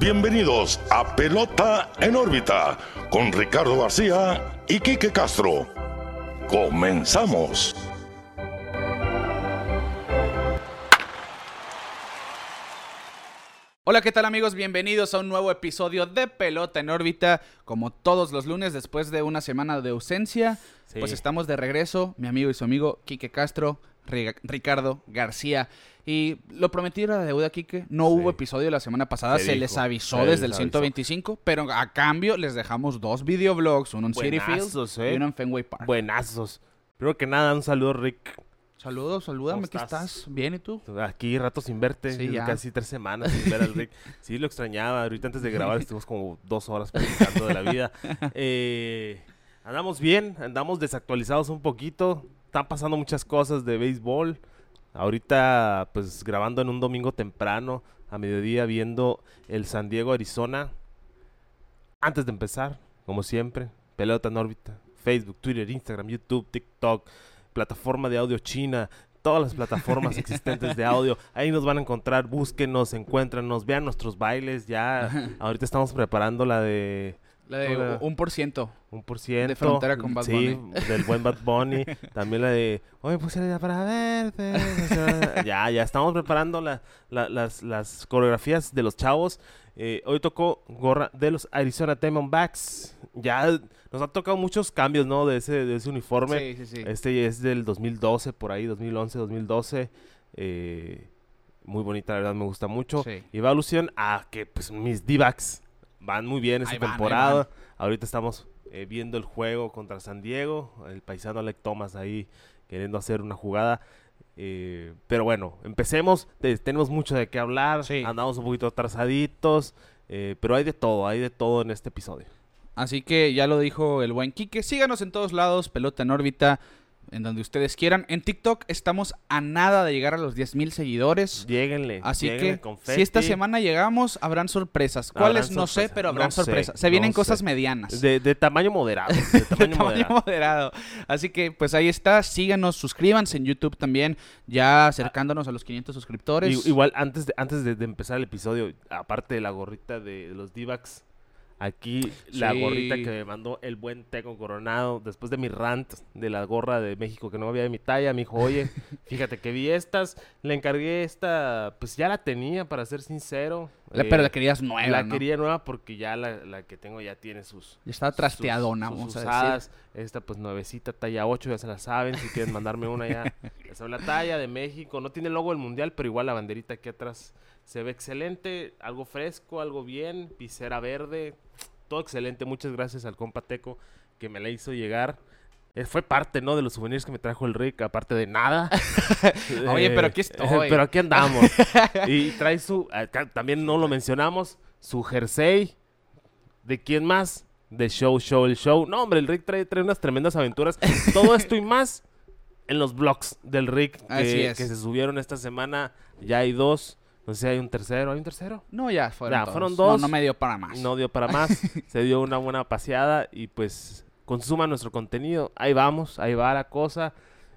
Bienvenidos a Pelota en órbita con Ricardo García y Quique Castro. Comenzamos. Hola, ¿qué tal amigos? Bienvenidos a un nuevo episodio de Pelota en órbita. Como todos los lunes, después de una semana de ausencia, pues estamos de regreso, mi amigo y su amigo Quique Castro, Ricardo García. Y lo prometí era deuda, Quique. No hubo episodio la semana pasada, se, les avisó desde el 125, pero a cambio les dejamos dos videoblogs, uno en City Field y uno en Fenway Park. Buenazos. Primero que nada, un saludo, Rick. Saludos, salúdame, ¿qué estás? ¿Bien y tú? Aquí rato sin verte, casi tres semanas sin ver al Rick. Sí, lo extrañaba. Ahorita antes de grabar estuvimos como dos horas platicando de la vida. Eh, andamos bien, andamos desactualizados un poquito. Están pasando muchas cosas de béisbol. Ahorita, pues grabando en un domingo temprano, a mediodía, viendo el San Diego, Arizona. Antes de empezar, como siempre, pelota en órbita. Facebook, Twitter, Instagram, YouTube, TikTok, plataforma de audio china, todas las plataformas existentes de audio. Ahí nos van a encontrar, búsquenos, encuéntranos, vean nuestros bailes. Ya, ahorita estamos preparando la de la de un por ciento. Un por ciento. De frontera con Bad Bunny. Sí, del buen Bad Bunny. También la de, oye, pues ya para verte. ya, ya estamos preparando la, las, las coreografías de los chavos. Eh, hoy tocó gorra de los Arizona Diamondbacks. Ya nos han tocado muchos cambios, ¿no? De ese, de ese uniforme. Sí, sí, sí. Este es del 2012, por ahí, 2011, 2012. Eh, muy bonita, la verdad, me gusta mucho. Y va alusión a que, pues, mis D-backs van muy bien esta temporada. Ahorita estamos eh, viendo el juego contra San Diego. El paisano Alec Thomas ahí queriendo hacer una jugada. Eh, pero bueno, empecemos. tenemos mucho de qué hablar. Andamos un poquito atrasaditos. Eh, pero hay de todo, hay de todo en este episodio. Así que ya lo dijo el buen Quique. Síganos en todos lados, pelota en órbita en donde ustedes quieran. En TikTok estamos a nada de llegar a los 10.000 seguidores. Lléguenle. Así que si esta semana llegamos, habrán sorpresas. ¿Cuáles? No sé, pero habrán sorpresas. Se vienen cosas medianas. De, tamaño moderado. De tamaño, moderado. Así que pues ahí está. Síganos, suscríbanse en YouTube también. Ya acercándonos a los 500 suscriptores. igual antes de, antes de, empezar el episodio, aparte de la gorrita de los D-backs Aquí la gorrita que me mandó el buen Teco Coronado después de mi rant de la gorra de México que no había de mi talla. Me dijo, oye, fíjate que vi estas, le encargué esta, pues ya la tenía para ser sincero. pero la eh, querías nueva. La quería nueva porque ya la, que tengo ya tiene sus. Ya está trasteadona, vamos a decir. Esta pues nuevecita, talla 8, ya se la saben. Si quieren mandarme una ya. Ya saben la talla de México. No tiene logo del mundial, pero igual la banderita aquí atrás se ve excelente. Algo fresco, algo bien. Visera verde todo excelente. Muchas gracias al compa Teco que me la hizo llegar. Eh, fue parte, ¿no? De los souvenirs que me trajo el Rick, aparte de nada. Oye, pero aquí estoy. pero aquí andamos. y trae su, también no lo mencionamos, su jersey. ¿De quién más? De Show, Show, el Show. No, hombre, el Rick trae, trae unas tremendas aventuras. Todo esto y más en los blogs del Rick que, que se subieron esta semana. Ya hay dos. No sé si hay un tercero. ¿Hay un tercero? No, ya fueron, fueron dos. No, me dio para más. No dio para más. se dio una buena paseada y pues consuma nuestro contenido. Ahí vamos, ahí va la cosa.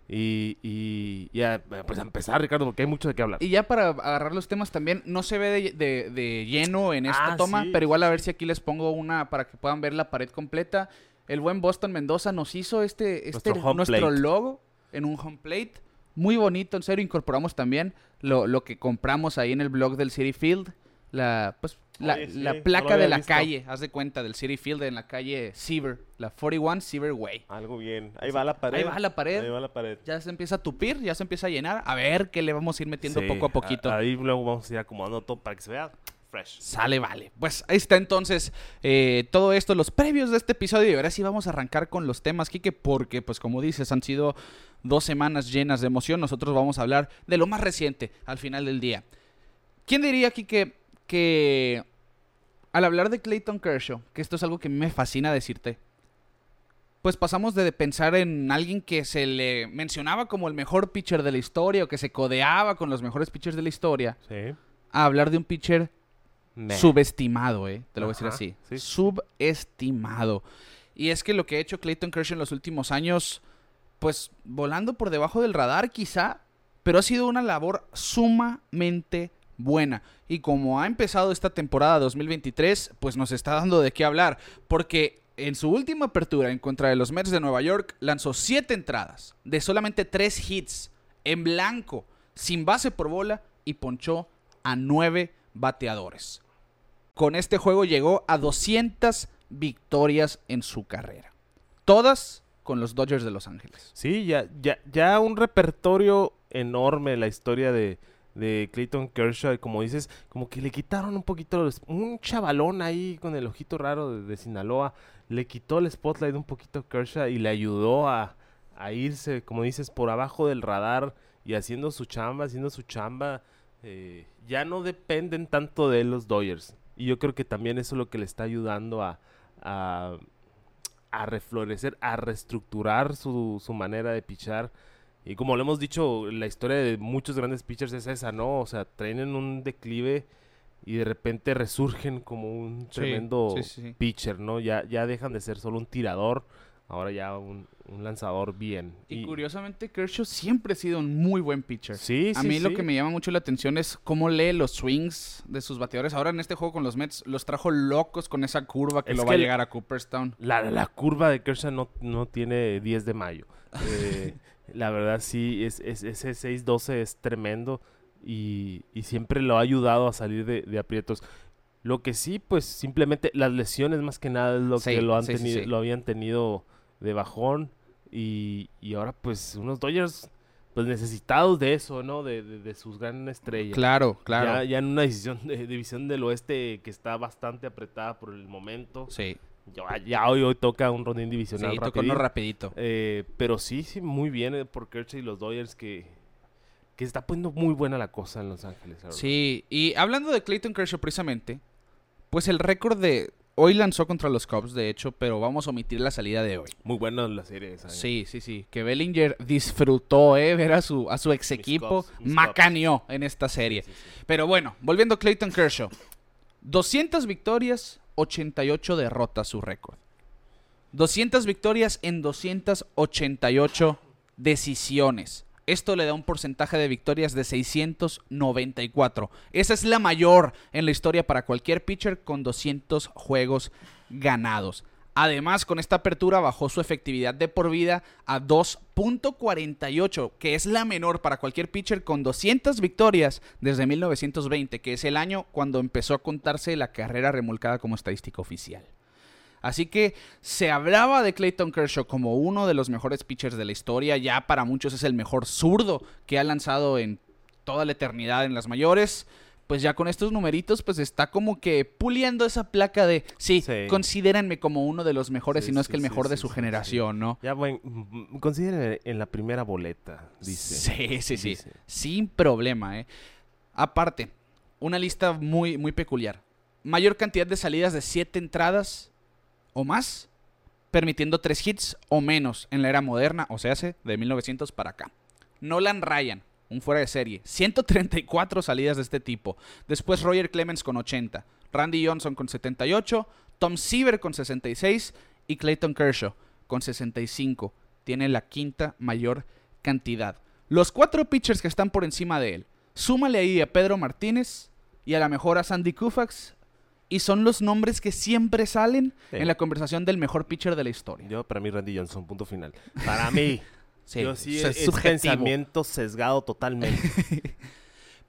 Y, y, pues a empezar, Ricardo, porque hay mucho de qué hablar. Y ya para agarrar los temas también, no se ve de, lleno en esta ah, toma, pero igual a ver si aquí les pongo una para que puedan ver la pared completa. El buen Boston Mendoza nos hizo este, este nuestro logo en un home plate. Muy bonito, en serio, incorporamos también lo, lo que compramos ahí en el blog del City Field. La, pues, la, placa de la calle, haz de cuenta, del City Field en la calle Seaver, la 41 Seaver Way. Algo bien. Ahí va la pared. Ahí va la pared. Ahí va la pared. Ya se empieza a tupir, ya se empieza a llenar. A ver qué le vamos a ir metiendo poco a poquito. ahí luego vamos a ir acomodando todo para que se vea fresh. Sale, vale. Pues ahí está entonces eh, todo esto, los previos de este episodio. Y ahora sí vamos a arrancar con los temas, Kike, porque, pues como dices, han sido dos semanas llenas de emoción. Nosotros vamos a hablar de lo más reciente al final del día. ¿Quién diría aquí que, al hablar de Clayton Kershaw, que esto es algo que me fascina decirte, pues pasamos de pensar en alguien que se le mencionaba como el mejor pitcher de la historia o que se codeaba con los mejores pitchers de la historia, a hablar de un pitcher subestimado, ¿eh? Te lo voy a decir así. Subestimado. Y es que lo que ha hecho Clayton Kershaw en los últimos años pues volando por debajo del radar quizá, pero ha sido una labor sumamente buena. Y como ha empezado esta temporada 2023, pues nos está dando de qué hablar. Porque en su última apertura en contra de los Mets de Nueva York lanzó 7 entradas de solamente 3 hits en blanco, sin base por bola y ponchó a 9 bateadores. Con este juego llegó a 200 victorias en su carrera. Todas con los Dodgers de Los Ángeles. Sí, ya, ya, ya un repertorio enorme la historia de, de Clayton Kershaw. Como dices, como que le quitaron un poquito, un chavalón ahí con el ojito raro de, de Sinaloa, le quitó el spotlight un poquito a Kershaw y le ayudó a, a irse, como dices, por abajo del radar y haciendo su chamba, haciendo su chamba. Eh, ya no dependen tanto de los Dodgers. Y yo creo que también eso es lo que le está ayudando a, a, a reflorecer, a reestructurar su, su manera de pichar. Y como lo hemos dicho, la historia de muchos grandes pitchers es esa, ¿no? O sea, traen en un declive y de repente resurgen como un tremendo sí, sí, sí. pitcher, ¿no? Ya, ya dejan de ser solo un tirador, ahora ya un, un lanzador bien. Y, curiosamente Kershaw siempre ha sido un muy buen pitcher. Sí, A sí, mí lo que me llama mucho la atención es cómo lee los swings de sus bateadores. Ahora en este juego con los Mets los trajo locos con esa curva que Es lo que va a llegar a Cooperstown. La, la curva de Kershaw no, no tiene 10 de mayo. Eh, la verdad sí, es, es- ese 6-12 es tremendo y, y siempre lo ha ayudado a salir de, de aprietos. Lo que sí, pues simplemente las lesiones más que nada es lo Sí, que lo, han sí, tenido, sí. lo habían tenido de bajón y, y ahora pues unos Dodgers pues necesitados de eso, ¿no? De, de- de sus grandes estrellas. Claro, claro. Ya, ya en una decisión de, división del oeste que está bastante apretada por el momento. Sí, Ya, ya hoy, hoy toca un rondín sí, divisional tocó rapidín. uno rapidito. Eh, pero sí, sí, muy bien eh, por Kershaw y los Dodgers que, que está poniendo muy buena la cosa en Los Ángeles. Sí, y hablando de Clayton Kershaw precisamente, pues el récord de... Hoy lanzó contra los Cubs, de hecho, pero vamos a omitir la salida de hoy. Muy buena la serie esa. eh. Sí, sí, sí. Que Bellinger disfrutó, ¿eh? Ver a su, a su ex equipo Cubs, mis macaneó en esta serie. Sí, sí, sí. Pero bueno, volviendo a Clayton Kershaw. 200 victorias, 88 derrotas su récord. 200 victorias en 288 decisiones. Esto le da un porcentaje de victorias de 694. Esa es la mayor en la historia para cualquier pitcher con 200 juegos ganados. Además, con esta apertura bajó su efectividad de por vida a 2.48, que es la menor para cualquier pitcher con 200 victorias desde 1920, que es el año cuando empezó a contarse la carrera remolcada como estadística oficial. Así que se hablaba de Clayton Kershaw como uno de los mejores pitchers de la historia. Ya para muchos es el mejor zurdo que ha lanzado en toda la eternidad en las mayores. Pues ya con estos numeritos, pues está como que puliendo esa placa de sí, Sí. considérenme como uno de los mejores, Sí, si no es que el sí, mejor de su generación, ¿no? Ya, bueno, consideren en la primera boleta, dice. Sí, sí, sí. Dice. Sin problema, ¿eh? Aparte, una lista muy, muy peculiar. Mayor cantidad de salidas de 7 entradas o más, permitiendo 3 hits o menos en la era moderna, o sea, hace de 1900 para acá. Nolan Ryan, un fuera de serie, 134 salidas de este tipo. Después Roger Clemens con 80, Randy Johnson con 78, Tom Seaver con 66 y Clayton Kershaw con 65. Tiene la quinta mayor cantidad. Los cuatro pitchers que están por encima de él, súmale ahí a Pedro Martínez y a la mejor a Sandy Koufax y son los nombres que siempre salen Sí. en la conversación del mejor pitcher de la historia. Yo, para mí, Randy Johnson, punto final. Para mí. yo sí, es es, pensamiento sesgado totalmente.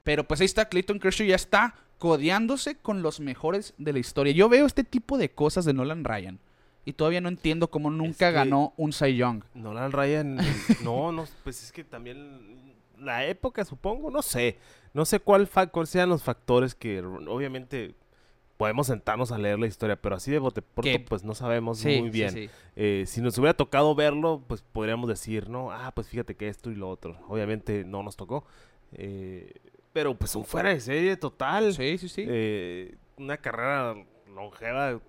Pero pues ahí está, Clayton Kershaw ya está codeándose con los mejores de la historia. Yo veo este tipo de cosas de Nolan Ryan y todavía no entiendo cómo nunca que- ganó un Cy Young. Nolan Ryan, no, no, pues es que también la época, supongo, no sé. No sé cuál cuáles sean los factores que obviamente podemos sentarnos a leer la historia, pero así de bote pronto, pues no sabemos Sí, muy bien. sí. Eh, si nos hubiera tocado verlo, pues podríamos decir, ¿no? Ah, pues fíjate que esto y lo otro. Obviamente no nos tocó. eh, pero pues un fuera de serie total. Sí, sí, sí. Eh, una carrera longeva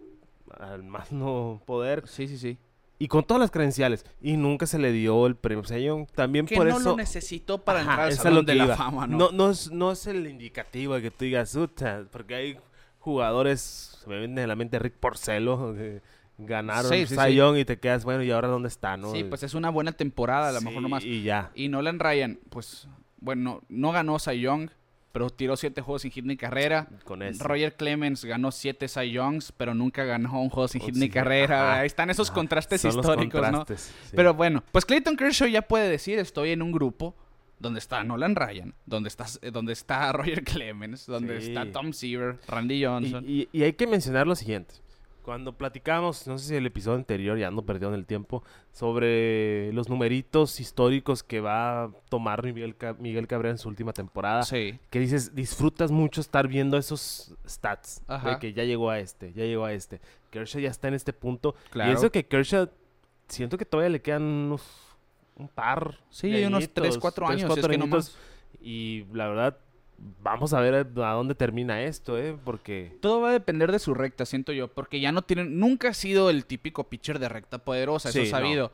al más no poder. sí, sí, sí. Y con todas las credenciales. Y nunca se le dio el premio Cy Young. También Que por no eso... lo necesitó para Ajá, entrar al Salón de la. Fama, ¿no? No, no es, no es el indicativo de que tú digas, porque hay jugadores, se me viene a la mente Rick Porcelo, que ganaron Sí, sí, y te quedas, bueno, ¿y ahora dónde está, no? Sí, pues es una buena temporada, a lo mejor nomás. Y ya. Y Nolan Ryan, pues, bueno, no ganó Young, pero tiró siete juegos sin hit ni carrera. Con ese. Roger Clemens ganó siete Cy Youngs, pero nunca ganó un juego sin hit Oh, ni sí, carrera. ajá, Ahí están esos ajá. contrastes Son históricos, ¿no? sí. Pero bueno, pues Clayton Kershaw ya puede decir, estoy en un grupo donde está Nolan Ryan, donde está, eh, donde está Roger Clemens, donde Sí. está Tom Seaver, Randy Johnson. Y, y- y hay que mencionar lo siguiente. Cuando platicamos, no sé si el episodio anterior, ya ando perdido en el tiempo, sobre los numeritos históricos que va a tomar Miguel, Miguel Cabrera en su última temporada, sí. que dices, disfrutas mucho estar viendo esos stats, Ajá. de que ya llegó a este, ya llegó a este. Kershaw ya está en este punto. Claro. Y eso que Kershaw, siento que todavía le quedan unos, un par. Sí, de unos añitos, tres, cuatro tres, años, cuatro es que. Y la verdad, vamos a ver a, dónde termina esto, ¿eh? Porque... Todo va a depender de su recta, siento yo, porque ya no tienen, nunca ha sido el típico pitcher de recta poderosa, eso Sí, es sabido.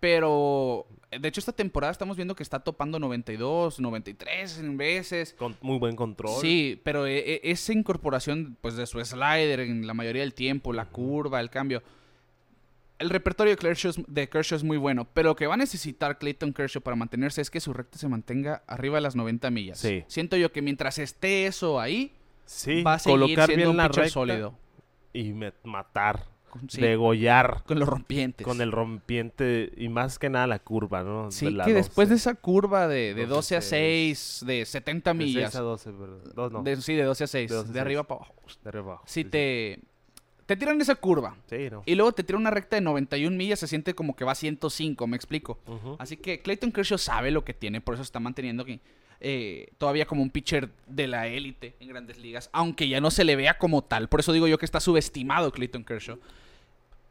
Pero, de hecho, esta temporada estamos viendo que está topando 92, 93 en veces. Con muy buen control. Sí, pero e- e- esa incorporación pues de su slider en la mayoría del tiempo, la curva, el cambio. El repertorio de Kershaw, es, de Kershaw es muy bueno, pero lo que va a necesitar Clayton Kershaw para mantenerse es que su recta se mantenga arriba de las 90 millas. Sí. Siento yo que mientras esté eso ahí, Sí, va a seguir colocar siendo bien un la pitcher sólido. y matar, sí, degollar con los rompientes. con el rompiente y más que nada la curva, ¿no? Sí, De la que después de 12. esa curva de, de 12 12 a 6, de 70 De seis millas. a 12, ¿verdad? Dos, no, de- sí, de 12 a 6, De de, 12 a 6. arriba para abajo. de arriba abajo. Si te, te tiran esa curva Sí, no. y luego te tiran una recta de 91 millas, se siente como que va a 105, me explico. Así que Clayton Kershaw sabe lo que tiene, por eso está manteniendo que, eh, todavía como un pitcher de la élite en grandes ligas, aunque ya no se le vea como tal. Por eso digo yo que está subestimado Clayton Kershaw.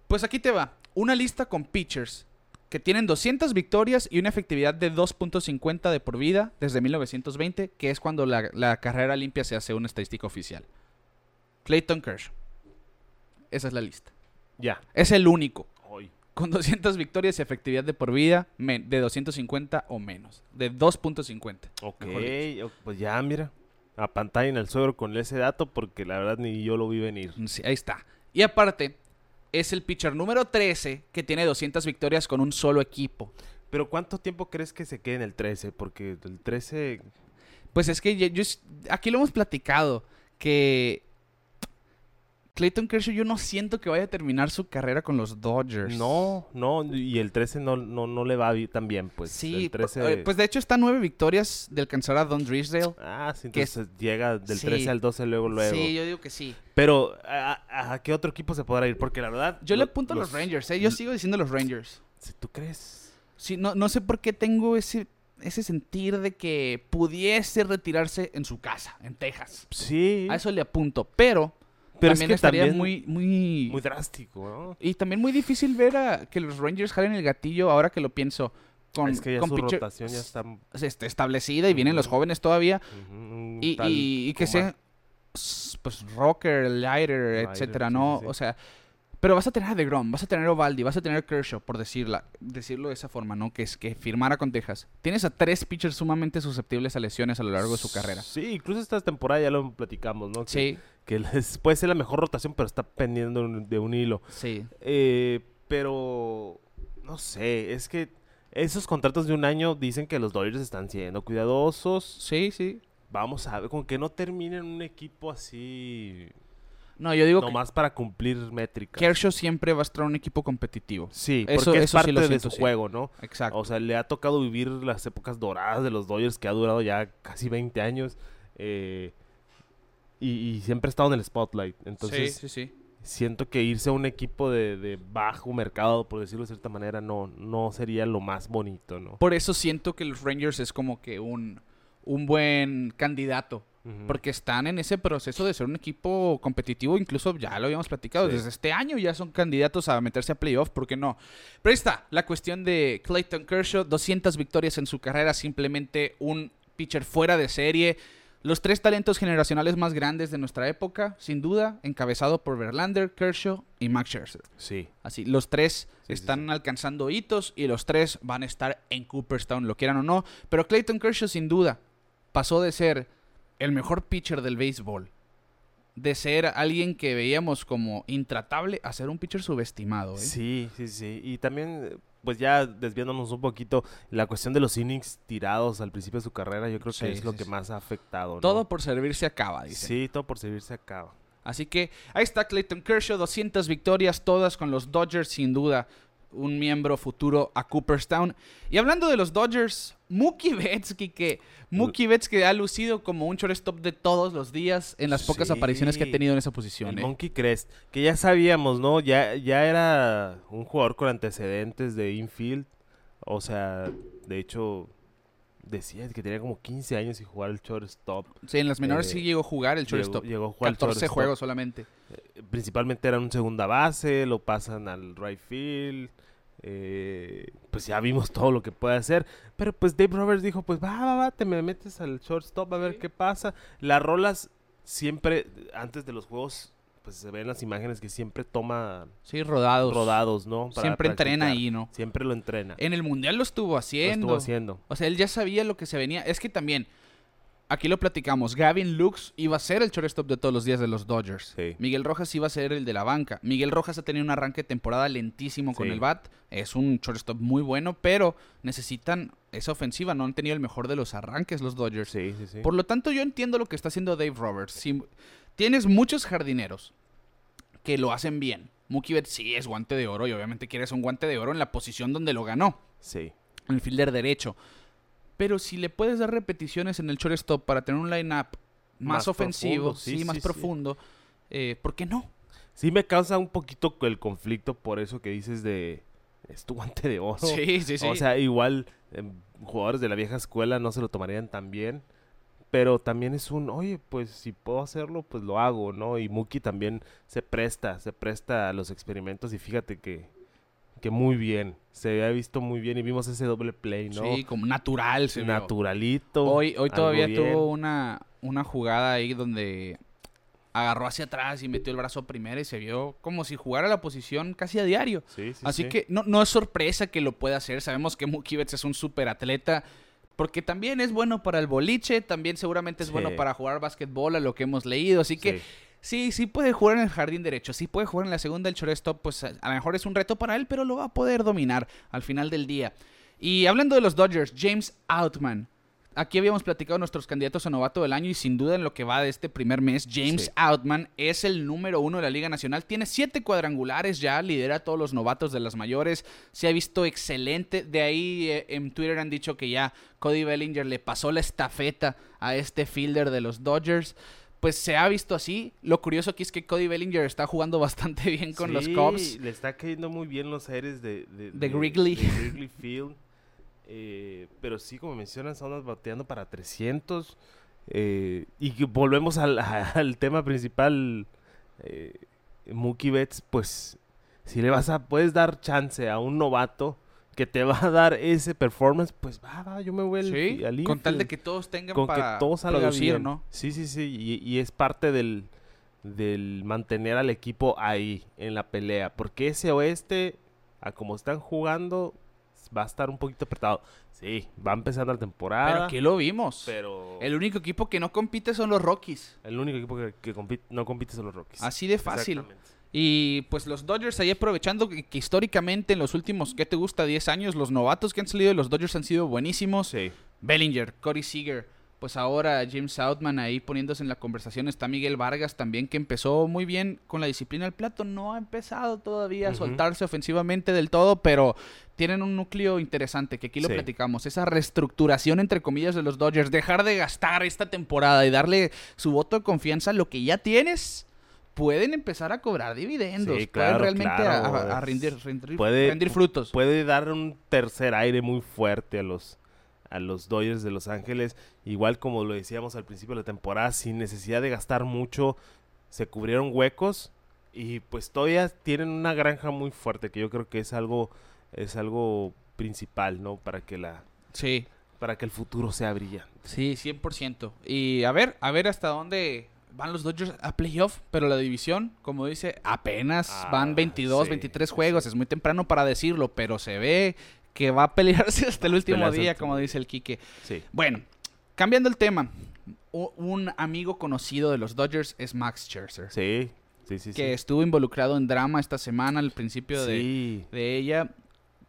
Pues aquí te va, una lista con pitchers que tienen 200 victorias y una efectividad de 2.50 de por vida desde 1920, que es cuando la, la carrera limpia se hace una estadística oficial. Clayton Kershaw. Esa es la lista. Ya. Es el único Hoy. con 200 victorias y efectividad de por vida de 250 o menos. De 2.50. Ok, pues ya, mira. A pantalla en el suegro con ese dato porque la verdad ni yo lo vi venir. Sí, ahí está. Y aparte, es el pitcher número 13 que tiene 200 victorias con un solo equipo. Pero ¿cuánto tiempo crees que se quede en el 13? Porque el 13... Pues es que yo, yo- aquí lo hemos platicado, que Clayton Kershaw yo no siento que vaya a terminar su carrera con los Dodgers. No, no, y el 13 no, no, no le va tan bien, pues. Sí, el 13... eh, pues de hecho está nueve victorias de alcanzar a Don Drisdale. Ah, sí, que es- entonces llega del Sí. 13 al 12 luego, luego. Sí, yo digo que sí. Pero, ¿a, qué otro equipo se podrá ir? Porque la verdad... Yo le apunto a los Rangers, ¿eh? Yo sigo diciendo los Rangers. Si tú crees... Sí, no, no sé por qué tengo ese, ese sentir de que pudiese retirarse en su casa, en Texas. Sí, A eso le apunto, pero, pero es también que estaría también muy, muy, muy drástico, ¿no? Y también muy difícil ver a que los Rangers jalen el gatillo ahora que lo pienso. Con, es que ya con su pitcher- rotación ya está... establecida y vienen los jóvenes todavía. Y, tal y- y que sea pues rocker, lighter, Lighter, etcétera, sí, ¿no? sí. O sea, pero vas a tener a DeGrom, vas a tener a Ovaldi, vas a tener a Kershaw, por decirla, decirlo de esa forma, ¿no? Que es que firmara con Texas. Tienes a tres pitchers sumamente susceptibles a lesiones a lo largo de su carrera. Sí, incluso esta temporada ya lo platicamos, ¿no? Que, Sí, que les- puede ser la mejor rotación, pero está pendiendo de un- hilo. sí. Eh, pero no sé, es que esos contratos de un año dicen que los Dodgers están siendo cuidadosos. Sí, sí. Vamos a ver, con que no terminen un equipo así, No, yo digo nomás para cumplir métricas. Kershaw siempre va a estar un equipo competitivo. Sí, Eso- porque es eso sí parte de su sí. juego, ¿no? Exacto. O sea, le ha tocado vivir las épocas doradas de los Dodgers, que ha durado ya casi 20 años. eh, y, y siempre ha estado en el spotlight. Entonces, sí, sí, sí. siento que irse a un equipo de, de bajo mercado, por decirlo de cierta manera, no, no sería lo más bonito, ¿no? Por eso siento que los Rangers es como que un, un buen candidato. Porque están en ese proceso de ser un equipo competitivo, incluso ya lo habíamos platicado, Sí. desde este año ya son candidatos a meterse a playoff, ¿por qué no? Pero ahí está, la cuestión de Clayton Kershaw, 200 victorias en su carrera, simplemente un pitcher fuera de serie. Los tres talentos generacionales más grandes de nuestra época, sin duda, encabezado por Verlander, Kershaw y Max Scherzer. Sí. Así, los tres Sí, están sí. alcanzando hitos y los tres van a estar en Cooperstown, lo quieran o no. Pero Clayton Kershaw, sin duda, pasó de ser el mejor pitcher del béisbol, de ser alguien que veíamos como intratable, a ser un pitcher subestimado. ¿eh? Sí, sí, sí. Y también, pues ya desviándonos un poquito, la cuestión de los innings tirados al principio de su carrera, yo creo que Sí, es lo que sí. más ha afectado. ¿no? Todo por servirse acaba, dice. Sí, todo por servirse acaba. Así que ahí está Clayton Kershaw, 200 victorias, todas con los Dodgers, sin duda. Un miembro futuro a Cooperstown. Y hablando de los Dodgers, Mookie Betts, que Mookie Betts que ha lucido como un shortstop de todos los días en las pocas Sí. apariciones que ha tenido en esa posición. El ¿eh? Monkey Crest, que ya sabíamos, ¿no? Ya, ya era un jugador con antecedentes de infield. O sea, de hecho, decía que tenía como 15 años y jugar el shortstop. Sí, en las menores Eh, sí llegó a jugar el Llegó, shortstop. llegó a jugar el 14 shortstop. juegos solamente. Principalmente era un segunda base, lo pasan al right field. Eh, pues ya vimos todo lo que puede hacer. Pero pues Dave Roberts dijo, pues va, va, va, te me metes al shortstop a ver qué pasa. Las rolas siempre, antes de los juegos, pues se ven las imágenes que siempre toma Sí, rodados. rodados, ¿no? Para Siempre entrena ahí, ¿no? Siempre lo entrena. En el Mundial lo estuvo Lo haciendo. estuvo haciendo. O sea, él ya sabía lo que se venía. Es que también, aquí lo platicamos, Gavin Lux iba a ser el shortstop de todos los días de los Dodgers. Sí. Miguel Rojas iba a ser el de la banca. Miguel Rojas ha tenido un arranque de temporada lentísimo con Sí. el bat. Es un shortstop muy bueno, pero necesitan esa ofensiva. No han tenido el mejor de los arranques los Dodgers. Sí. Por lo tanto, yo entiendo lo que está haciendo Dave Roberts. Si tienes muchos jardineros que lo hacen bien. Mookie Betts sí es guante de oro y obviamente quieres un guante de oro en la posición donde lo ganó Sí. en el fielder derecho. Pero si le puedes dar repeticiones en el shortstop para tener un line-up más, Más ofensivo, profundo, sí, sí, más sí, profundo, eh, ¿por qué no? Sí me causa un poquito el conflicto por eso que dices de... Es tu guante de oro. Sí, sí, sí. O sea, igual em, jugadores de la vieja escuela no se lo tomarían tan bien. Pero también es un, oye, pues si puedo hacerlo, pues lo hago, ¿no? Y Mookie también se presta, se presta a los experimentos y fíjate que, que muy bien. Se ha visto muy bien y vimos ese doble play, ¿no? Sí, como natural. Se vio. Naturalito. Hoy, todavía bien. tuvo una, una jugada ahí donde agarró hacia atrás y metió el brazo a primera y se vio como si jugara la posición casi a diario. Sí, sí, Así sí. que no, no es sorpresa que lo pueda hacer. Sabemos que Mookie Betts es un super atleta. Porque también es bueno para el boliche, también seguramente es Sí. bueno para jugar básquetbol, a lo que hemos leído. Así que Sí. Sí, sí puede jugar en el jardín derecho, sí puede jugar en la segunda el shortstop, pues a, lo mejor es un reto para él, pero lo va a poder dominar al final del día. Y hablando de los Dodgers, James Outman. Aquí habíamos platicado nuestros candidatos a novato del año y sin duda en lo que va de este primer mes, James Sí. Outman es el número uno de la Liga Nacional. Tiene siete cuadrangulares ya, lidera a todos los novatos de las mayores. Se ha visto excelente. De ahí eh, en Twitter han dicho que ya Cody Bellinger le pasó la estafeta a este fielder de los Dodgers. Pues se ha visto así. Lo curioso aquí es que Cody Bellinger está jugando bastante bien con los Cubs. Le está cayendo muy bien los aires de, de, De Wrigley. de Wrigley Field. Eh, pero sí, como mencionas, andas bateando para 300. eh, y volvemos al, al tema principal. Eh, Mookie Betts, pues, si le vas a, puedes dar chance a un novato que te va a dar ese performance, pues va, va, yo me voy al, Sí, al con tal de que todos tengan con para que todo salga producir, bien. ¿no? Sí, sí, sí. Y, y es parte del, del mantener al equipo ahí, en la pelea. Porque ese oeste, a como están jugando, va a estar un poquito apretado. Sí, va empezando la temporada. Pero aquí lo vimos. pero El único equipo que no compite son los Rockies. el único equipo que, que compite- no compite son los Rockies. Así de fácil. Exactamente. Y pues los Dodgers ahí aprovechando que, que históricamente en los últimos, ¿qué te gusta? 10 años, los novatos que han salido de los Dodgers han sido buenísimos. Sí. Bellinger, Corey Seager, pues ahora James Outman ahí poniéndose en la conversación. Está Miguel Vargas también que empezó muy bien con la disciplina al plato. No ha empezado todavía a soltarse ofensivamente del todo, pero tienen un núcleo interesante que aquí lo Sí. platicamos. Esa reestructuración entre comillas de los Dodgers. Dejar de gastar esta temporada y darle su voto de confianza a lo que ya tienes. Pueden empezar a cobrar dividendos. Sí, pueden realmente a- claro, a, a es- rendir, rendir- puede- rendir frutos. Puede dar un tercer aire muy fuerte a los a los Dodgers de Los Ángeles, igual como lo decíamos al principio de la temporada, sin necesidad de gastar mucho, se cubrieron huecos y pues todavía tienen una granja muy fuerte que yo creo que es algo es algo principal, ¿no? Para que la Sí. para que el futuro sea brillante. Sí, 100%. Y a ver, a ver hasta dónde van los Dodgers a playoff, pero la división, como dice, apenas Ah, van 22, sí, 23 sí, juegos, sí. es muy temprano para decirlo, pero se ve que va a pelearse hasta el último Pelearse día, el como último dice el Quique. Sí. Bueno, cambiando el tema, un amigo conocido de los Dodgers es Max Scherzer, Sí, sí, sí, que sí. estuvo involucrado en drama esta semana al principio de, de ella.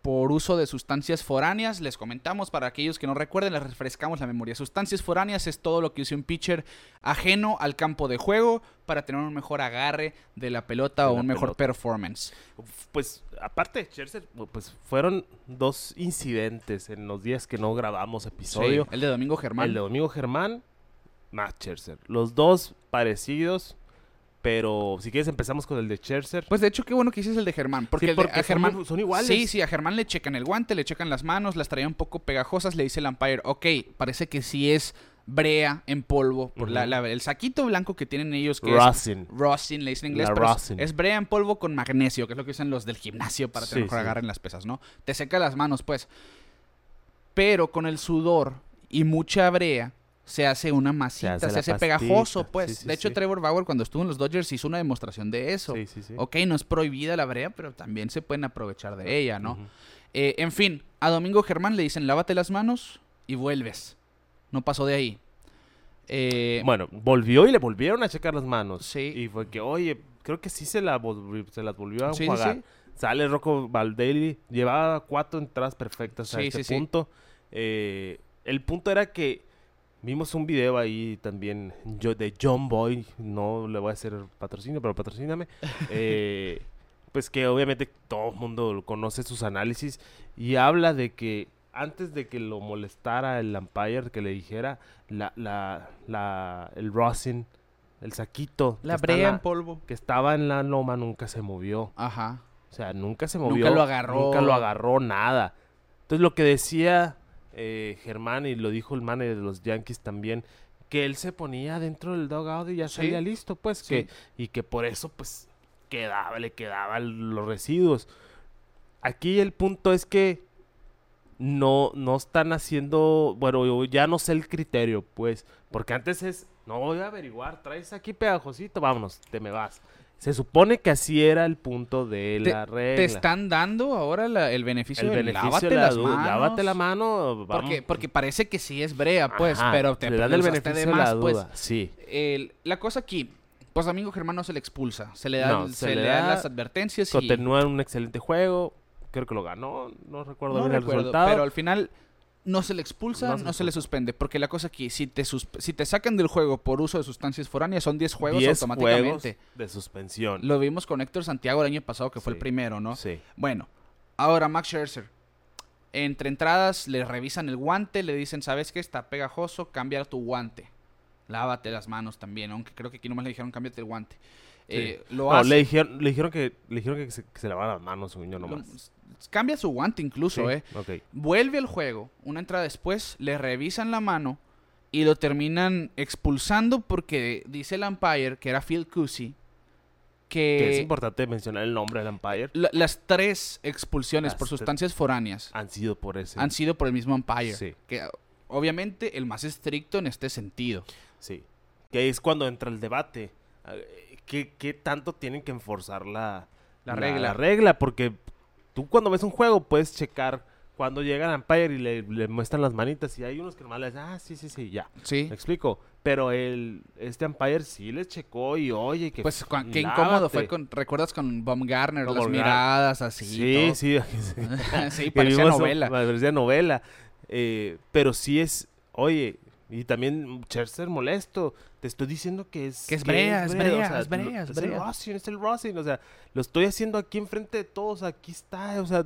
Por uso de sustancias foráneas. Les comentamos, para aquellos que no recuerden, les refrescamos la memoria. Sustancias foráneas es todo lo que usa un pitcher ajeno al campo de juego para tener un mejor agarre de la pelota De o la un mejor performance. Pues aparte de Scherzer, pues fueron dos incidentes en los días que no grabamos episodio. Sí, el de Domingo Germán. El de Domingo Germán, Matt Scherzer. Los dos parecidos, pero si quieres empezamos con el de Scherzer. Pues de hecho, qué bueno que hiciste el de Germán. Porque, Sí, el de- porque a son Germán. son iguales. Sí, sí, a Germán le checan el guante, le checan las manos, las traía un poco pegajosas. Le dice el umpire, ok, parece que sí es brea en polvo. Por la- el saquito blanco que tienen ellos, que es Rosin. le dicen en inglés, pero es- es brea en polvo con magnesio, que es lo que usan los del gimnasio para tener Sí, mejor sí. agarre en las pesas, ¿no? Te seca las manos, pues. Pero con el sudor y mucha brea se hace una masita, se hace pegajoso, pues. Sí, sí, de hecho, sí. Trevor Bauer cuando estuvo en los Dodgers hizo una demostración de eso. Sí, sí, sí. Ok, no es prohibida la brea, pero también se pueden aprovechar de ella, ¿no? Eh, en fin, a Domingo Germán le dicen lávate las manos y vuelves. No pasó de ahí. Eh, Bueno, volvió y le volvieron a checar las manos. Sí. Y fue que, oye, creo que sí se, la volvi- se las volvió a jugar. Sale Rocco Valdelli, llevaba cuatro entradas perfectas a este punto. Eh, el punto era que vimos un video ahí también yo, de John Boy, no le voy a hacer patrocinio, pero patrocíname. Eh, pues que obviamente todo el mundo conoce sus análisis y habla de que antes de que lo molestara el umpire, que le dijera la, la, la, el rosin, el saquito la brea en polvo. que estaba en la loma nunca se movió. Ajá. O sea, nunca se Nunca movió. lo agarró. Nunca lo agarró nada. Entonces lo que decía eh, Germán y lo dijo el manager de los Yankees también, que él se ponía dentro del dugout y ya Sí. salía listo, pues, Sí. que, y que por eso, pues, quedaba, le quedaban los residuos. Aquí el punto es que no, no están haciendo, bueno, yo ya no sé el criterio, pues, porque antes es, no voy a averiguar, traes aquí pegajosito, vámonos, te me vas. Se supone que así era el punto de Te- la regla. Te están dando ahora la- el beneficio el de beneficio lávate de la las manos. lávate la mano. Porque, porque parece que sí es brea, pues, Ajá, pero te dan el beneficio de más, la pues. duda, sí. El- la cosa aquí, pues Domingo Germán no se le expulsa, se le, da, No, se se le le dan da- las advertencias Continúa un excelente juego, creo que lo ganó, no recuerdo no bien el recuerdo, resultado. pero al final no se le expulsa, No no se le suspende, porque la cosa aquí, si te si te sacan del juego por uso de sustancias foráneas son 10 juegos 10 automáticamente. juegos de suspensión. Lo vimos con Héctor Santiago el año pasado que fue el primero, ¿no? Sí. Bueno, ahora Max Scherzer. Entre entradas le revisan el guante, le dicen, ¿sabes qué? Está pegajoso, cambia tu guante. Lávate las manos también, aunque creo que aquí nomás le dijeron, cámbiate el guante. Eh, lo No, hace, le dijeron, le dijeron que le dijeron que se, que se las manos, yo nomás. Cambia su guante incluso, Sí, ¿eh? Vuelve al juego, una entrada después, le revisan la mano y lo terminan expulsando porque dice el umpire, que era Phil Cousy, Que es importante mencionar el nombre del umpire. la- las tres expulsiones Las por sustancias foráneas Han sido por ese. han sido por el mismo umpire. Sí. Que obviamente el más estricto en este sentido. Sí. Que es cuando entra el debate. ¿Qué, qué tanto tienen que enforzar la, La regla. La regla, porque tú cuando ves un juego puedes checar cuando llega el umpire y le, le muestran las manitas y hay unos que nomás le dicen, ah, sí, sí, sí, ya. Sí. ¿Me explico? Pero el, este umpire sí les checó y oye, que Pues qué incómodo fue con, ¿recuerdas con Baumgartner? Las miradas así. Sí, todo. sí. sí, parecía novela. Parecía novela. Eh, pero sí es, oye, y también Scherzer molesto. Te estoy diciendo que es... Que es brea, es brea, es brea, lo- es el brea. Rosin, es el Rosin. O sea, lo estoy haciendo aquí enfrente de todos. Aquí está, o sea...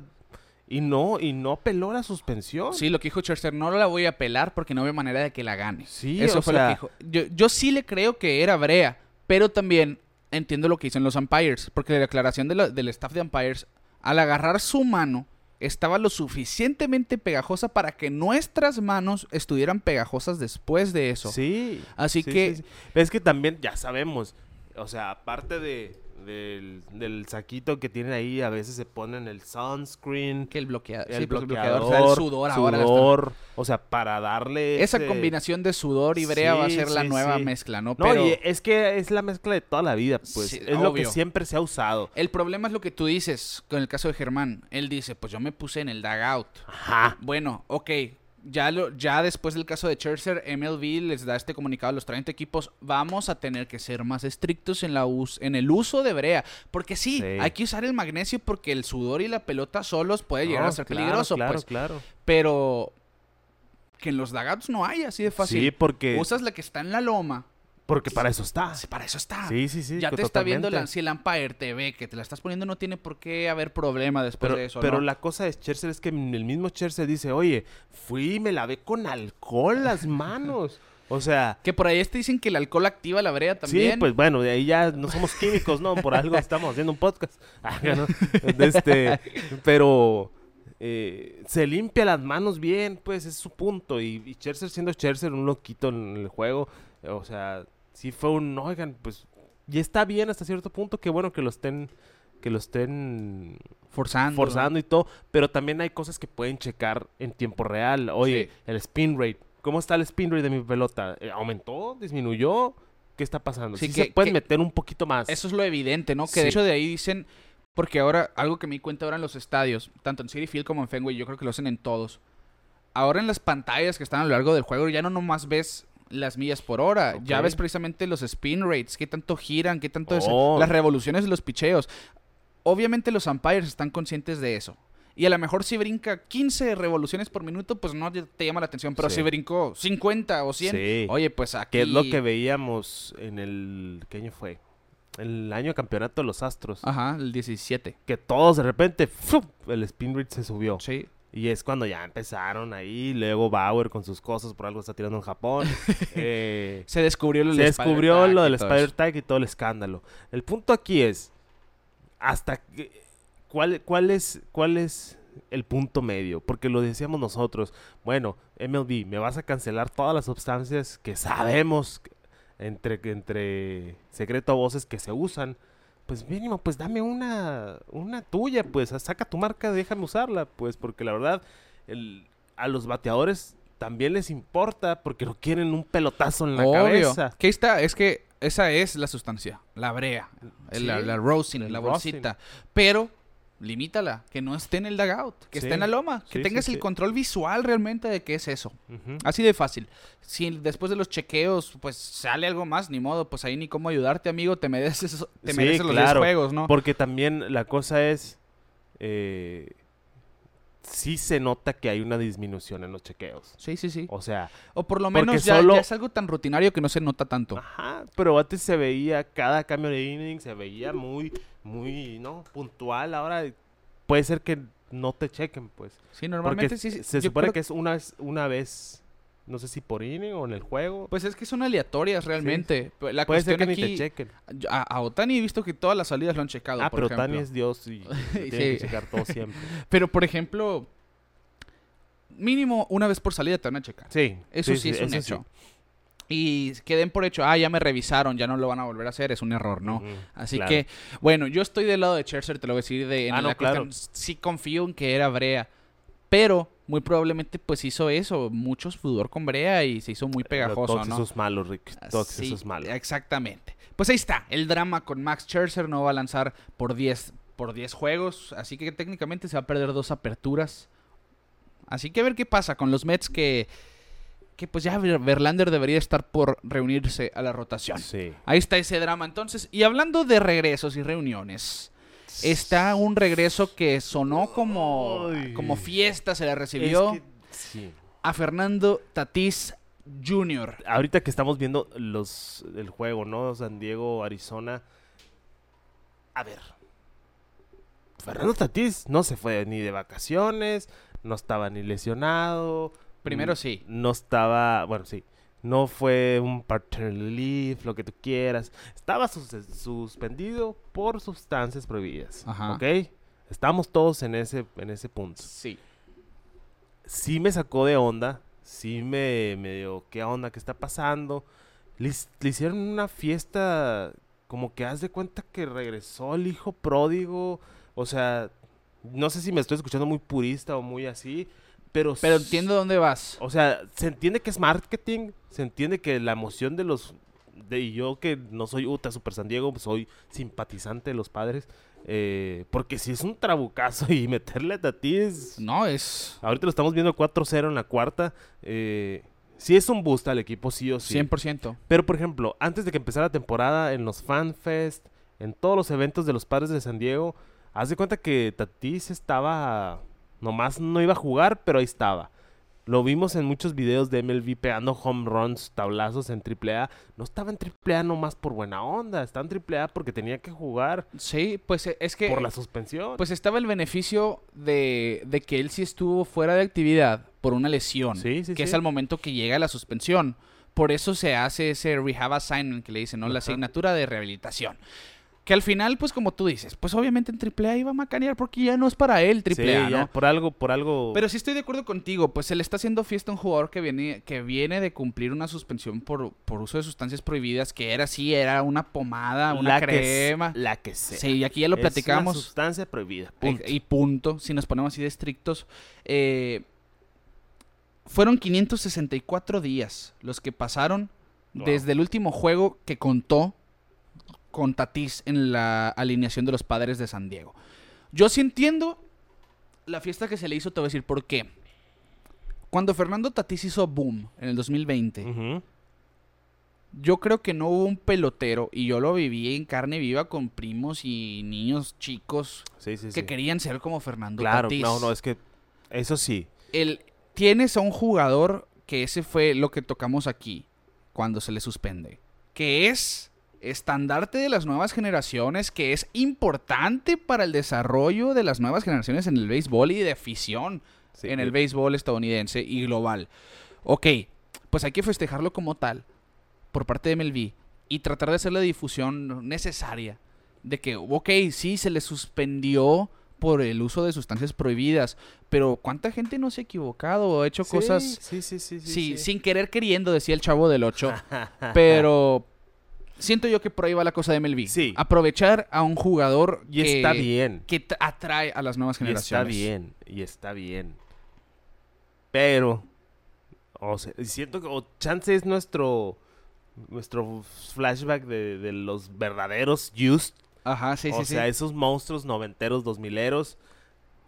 Y no, y no apeló la suspensión. Sí, lo que dijo Scherzer, no la voy a apelar porque no veo manera de que la gane. Sí, Eso o fue sea- lo que dijo. Yo, yo sí le creo que era Brea, pero también entiendo lo que dicen los umpires, porque la declaración de la- del staff de umpires, al agarrar su mano, estaba lo suficientemente pegajosa para que nuestras manos estuvieran pegajosas después de eso. Sí. Así sí, que- sí, es que también ya sabemos, o sea, aparte de, del, del saquito que tienen ahí, a veces se ponen el sunscreen, Que el bloqueador, el sí, pues, bloqueador, o sea, el sudor, ahora. están- sudor, o sea, para darle Esa ese- combinación de sudor y brea va a Sí, ser la nueva mezcla, ¿no? No, Pero y es que es la mezcla de toda la vida, pues. Es lo que siempre se ha usado. el problema es lo que tú dices con el caso de Germán. Él dice, pues yo me puse en el dugout. Ajá. Bueno, ok, ya, lo, ya después del caso de Scherzer, MLB les da este comunicado a los 30 equipos, vamos a tener que ser más estrictos en, la us- en el uso de brea. Porque sí, Sí. hay que usar el magnesio porque el sudor y la pelota solos puede llegar No, a ser claro, peligroso. Claro, pues. claro. Pero que en los dugouts no hay así de fácil. Sí, porque, Usas la que está en la loma. Porque para eso está. Sí, Para eso está. Sí, sí, sí. ya te está viendo la, si el umpire te ve que te la estás poniendo, no tiene por qué haber problema después Pero, de eso. pero ¿no? la cosa de Scherzer es que el mismo Scherzer dice, oye, fui y me lavé con alcohol las manos. O sea, Que por ahí te dicen que el alcohol activa la brea también. sí, pues bueno, de ahí ya no somos químicos, ¿no? Por algo estamos haciendo un podcast. Ah, ¿no? Este, pero eh, se limpia las manos bien, pues es su punto. Y, y Scherzer siendo Scherzer, un loquito en el juego, o sea, sí fue un, oigan, pues, y está bien hasta cierto punto, que bueno que lo estén, que lo estén forzando. forzando y todo, pero también hay cosas que pueden checar en tiempo real. Oye, Sí. el spin rate, ¿cómo está el spin rate de mi pelota? Eh, ¿Aumentó? ¿Disminuyó? ¿Qué está pasando? Sí, Sí, que- se pueden que- meter un poquito más. Eso es lo evidente, ¿no? Que Sí. de hecho de ahí dicen, porque ahora, algo que me di cuenta ahora en los estadios, tanto en City Field como en Fenway, yo creo que lo hacen en todos. Ahora en las pantallas que están a lo largo del juego, ya no nomás ves las millas por hora, ya ves precisamente los spin rates, qué tanto giran, qué tanto es- Oh. las revoluciones de los picheos. Obviamente los umpires están conscientes de eso. Y a lo mejor si brinca 15 revoluciones por minuto, pues no te llama la atención. Pero Sí. si brincó 50 o 100, Sí. oye, pues aquí... Que es lo que veíamos en el... ¿Qué año fue? El año de campeonato de los Astros. Ajá, el 17. Que todos de repente, ¡fum! el spin rate se subió. Sí. Y es cuando ya empezaron ahí, luego Bauer con sus cosas, por algo está tirando en Japón. eh, Se descubrió lo se del descubrió Spider-Tag lo del todo Spider eso. Tag y todo el escándalo. El punto aquí es, hasta que, ¿cuál, cuál, es, ¿cuál es el punto medio? Porque lo decíamos nosotros, bueno, MLB, me vas a cancelar todas las sustancias que sabemos entre, entre secreto a voces que se usan. Pues mínimo, pues dame una, una tuya, pues saca tu marca, déjame usarla, pues porque la verdad, el, a los bateadores también les importa porque no quieren un pelotazo en la Obvio. cabeza. Que está, es que esa es la sustancia, la brea, Sí, la, la rosin, la bolsita. Pero limítala, que no esté en el dugout, que Sí, esté en la loma, que sí, tengas sí, el control visual realmente de qué es eso. Así de fácil. Si después de los chequeos, pues sale algo más, ni modo, pues ahí ni cómo ayudarte, amigo, te mereces, te mereces los 10 claro, juegos, ¿no? Porque también la cosa es, eh, sí se nota que hay una disminución en los chequeos. Sí, sí, sí. O sea, O por lo menos ya, solo- ya es algo tan rutinario que no se nota tanto. ajá, pero antes se veía cada cambio de inning, se veía muy, muy, ¿no? Puntual. Ahora puede ser que no te chequen, pues. Sí, Porque normalmente sí. sí, se yo supone creo- que es una vez, una vez, no sé si por inning o en el juego. Pues es que son aleatorias realmente. Pero La puede ser cuestión que ni aquí... te chequen. A, a Otani he visto que todas las salidas lo han checado. Ah, por pero ejemplo. Tani es Dios y, tiene Sí. que checar todo siempre. Pero por ejemplo, mínimo una vez por salida te van a checar. Sí. Eso sí, es un hecho. Y que den por hecho, ah, ya me revisaron, ya no lo van a volver a hacer, es un error, ¿no? Así claro. que, bueno, yo estoy del lado de Scherzer, te lo voy a decir, de, en Ah, no, la cuestión, sí confío en que era Brea, pero muy probablemente pues hizo eso, mucho sudor con Brea y se hizo muy pegajoso, Todos ¿no? esos malos, Rick. Todos Sí, esos malos. Exactamente. Pues ahí está, el drama con Max Scherzer no va a lanzar por 10 por 10 juegos, así que técnicamente se va a perder dos aperturas. Así que a ver qué pasa con los Mets que que pues ya Ver- Verlander debería estar por reunirse a la rotación. Sí. Ahí está ese drama entonces. Y hablando de regresos y reuniones, está un regreso que sonó como, Ay. como fiesta, se le recibió Es que- sí. a Fernando Tatís Jr. Ahorita que estamos viendo los el juego, ¿no? San Diego, Arizona. A ver. Fernando Tatís no se fue ni de vacaciones, no estaba ni lesionado. Primero sí. No estaba, bueno, sí. No fue un partner leave, lo que tú quieras. Estaba sus- suspendido por sustancias prohibidas. Ajá. ¿Ok? Estamos todos en ese, en ese punto. Sí. sí me sacó de onda, sí me, me dio, ¿qué onda? ¿Qué está pasando? Le, le hicieron una fiesta, como que haz de cuenta que regresó el hijo pródigo, o sea, no sé si me estoy escuchando muy purista o muy así, pero... Pero entiendo dónde vas. O sea, se entiende que es marketing, se entiende que la emoción de los de, y yo que no soy Uta Super San Diego, soy simpatizante de los padres. eh, porque si es un trabucazo y meterle a Tatis. No, es Ahorita lo estamos viendo 4-0 en la cuarta. Eh, sí es un boost al equipo, sí o sí. 100%. Pero, por ejemplo, antes de que empezara la temporada, en los FanFest, en todos los eventos de los padres de San Diego, haz de cuenta que Tatis estaba. Nomás no iba a jugar, pero ahí estaba. Lo vimos en muchos videos de MLB pegando home runs, tablazos en AAA. No estaba en AAA nomás por buena onda, estaba en AAA porque tenía que jugar Sí, pues eh, es que... por la suspensión. Pues estaba el beneficio de, de que él sí estuvo fuera de actividad por una lesión, Sí, sí, que es al momento que llega la suspensión. Por eso se hace ese rehab assignment que le dicen, ¿no? La asignatura de rehabilitación. Que al final, pues como tú dices, pues obviamente en AAA iba a macanear porque ya no es para él Sí, AAA, ya, ¿no? por algo, por algo. Pero sí estoy de acuerdo contigo, pues se le está haciendo fiesta a un jugador que viene, que viene de cumplir una suspensión por, por uso de sustancias prohibidas, que era sí, era una pomada, una la que crema. la que sea. Sí, y aquí ya lo Es una platicamos. sustancia prohibida. Eh, punto. Y punto, si nos ponemos así de estrictos. eh, fueron 564 días los que pasaron Wow. desde el último juego que contó con Tatís en la alineación de los padres de San Diego. Yo sí entiendo la fiesta que se le hizo, te voy a decir por qué. Cuando Fernando Tatís hizo boom en el 2020, Ujú. yo creo que no hubo un pelotero, y yo lo viví en carne viva con primos y niños chicos Sí, sí, que sí. querían ser como Fernando Claro, Tatís. no, no, es que eso sí. el, tienes a un jugador que ese fue lo que tocamos aquí cuando se le suspende, que es estandarte de las nuevas generaciones, que es importante para el desarrollo de las nuevas generaciones en el béisbol y de afición Sí, en el béisbol estadounidense y global. Ok, pues hay que festejarlo como tal por parte de MLB y tratar de hacer la difusión necesaria de que, ok, sí, se le suspendió por el uso de sustancias prohibidas, pero ¿cuánta gente no se ha equivocado o ha hecho sí, cosas sí, sí. sin querer queriendo, decía el chavo del 8, pero siento yo que por ahí va la cosa de MLB. Sí. Aprovechar a un jugador Y que, está bien. que atrae a las nuevas Y está generaciones. bien. Y está bien. Pero. O sea, siento que. O chance es nuestro. Nuestro flashback de, de los verdaderos used. Ajá, sí, o sí, sea, sí. esos monstruos noventeros, dos mileros.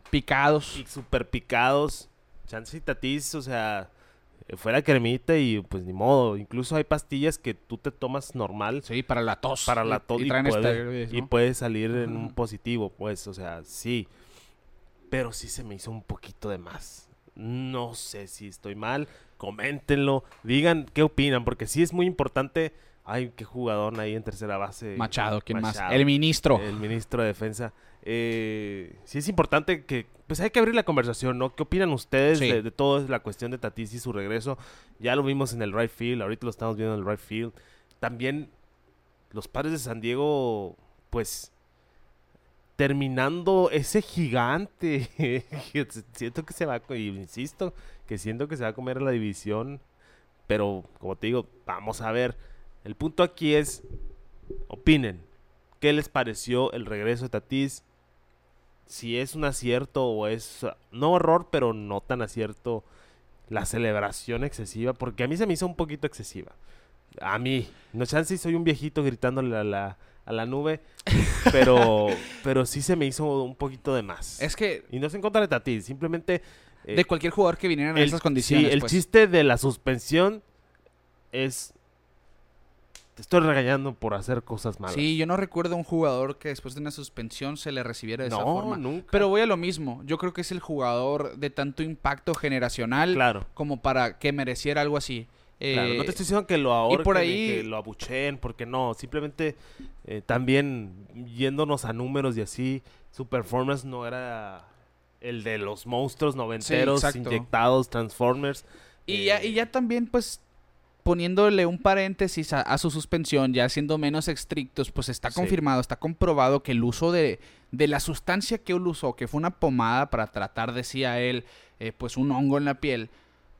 Picados. Y super picados. Chance y tatis, o sea. Eh, Fuera cremita y pues ni modo. Incluso hay pastillas que tú te tomas normal Sí, para la tos. para la tos y, y, traen puede, esteroides, y puede salir en un positivo, pues, o sea, sí. Pero sí se me hizo un poquito de más. No sé si estoy mal, coméntenlo, digan qué opinan, porque sí es muy importante. Ay, qué jugador ahí en tercera base. Machado, ¿quién Machado, más? El ministro. El ministro de defensa. Eh, sí es importante que, pues hay que abrir la conversación, ¿no? ¿Qué opinan ustedes Sí. de, de toda la cuestión de Tatis y su regreso? Ya lo vimos en el right field, ahorita lo estamos viendo en el right field. También los padres de San Diego, pues, terminando ese gigante. siento que se va, y insisto, que siento que se va a comer la división. Pero, como te digo, vamos a ver. El punto aquí es, opinen. ¿Qué les pareció el regreso de Tatis? Si es un acierto o es, no error, pero no tan acierto, la celebración excesiva, porque a mí se me hizo un poquito excesiva. A mí, no chance si soy un viejito gritándole a la, a la nube, pero, pero sí se me hizo un poquito de más. Es que Y no es en contra de Tatis, simplemente... eh, de cualquier jugador que viniera en el- esas condiciones. Sí, el pues. chiste de la suspensión es... Te estoy regañando por hacer cosas malas. Sí, yo no recuerdo un jugador que después de una suspensión se le recibiera de esa forma. nunca. Pero voy a lo mismo. Yo creo que es el jugador de tanto impacto generacional Claro. como para que mereciera algo así. Claro, Eh, no te estoy diciendo que lo ahorquen por y ahí- que lo abucheen, porque no, simplemente eh, también yéndonos a números y así, su performance no era el de los monstruos noventeros, inyectados, Transformers. Y, eh, ya, y ya también, pues, poniéndole un paréntesis a, a su suspensión, ya siendo menos estrictos, pues está Sí. confirmado, está comprobado que el uso de, de la sustancia que él usó, que fue una pomada para tratar, decía él, eh, pues un hongo en la piel,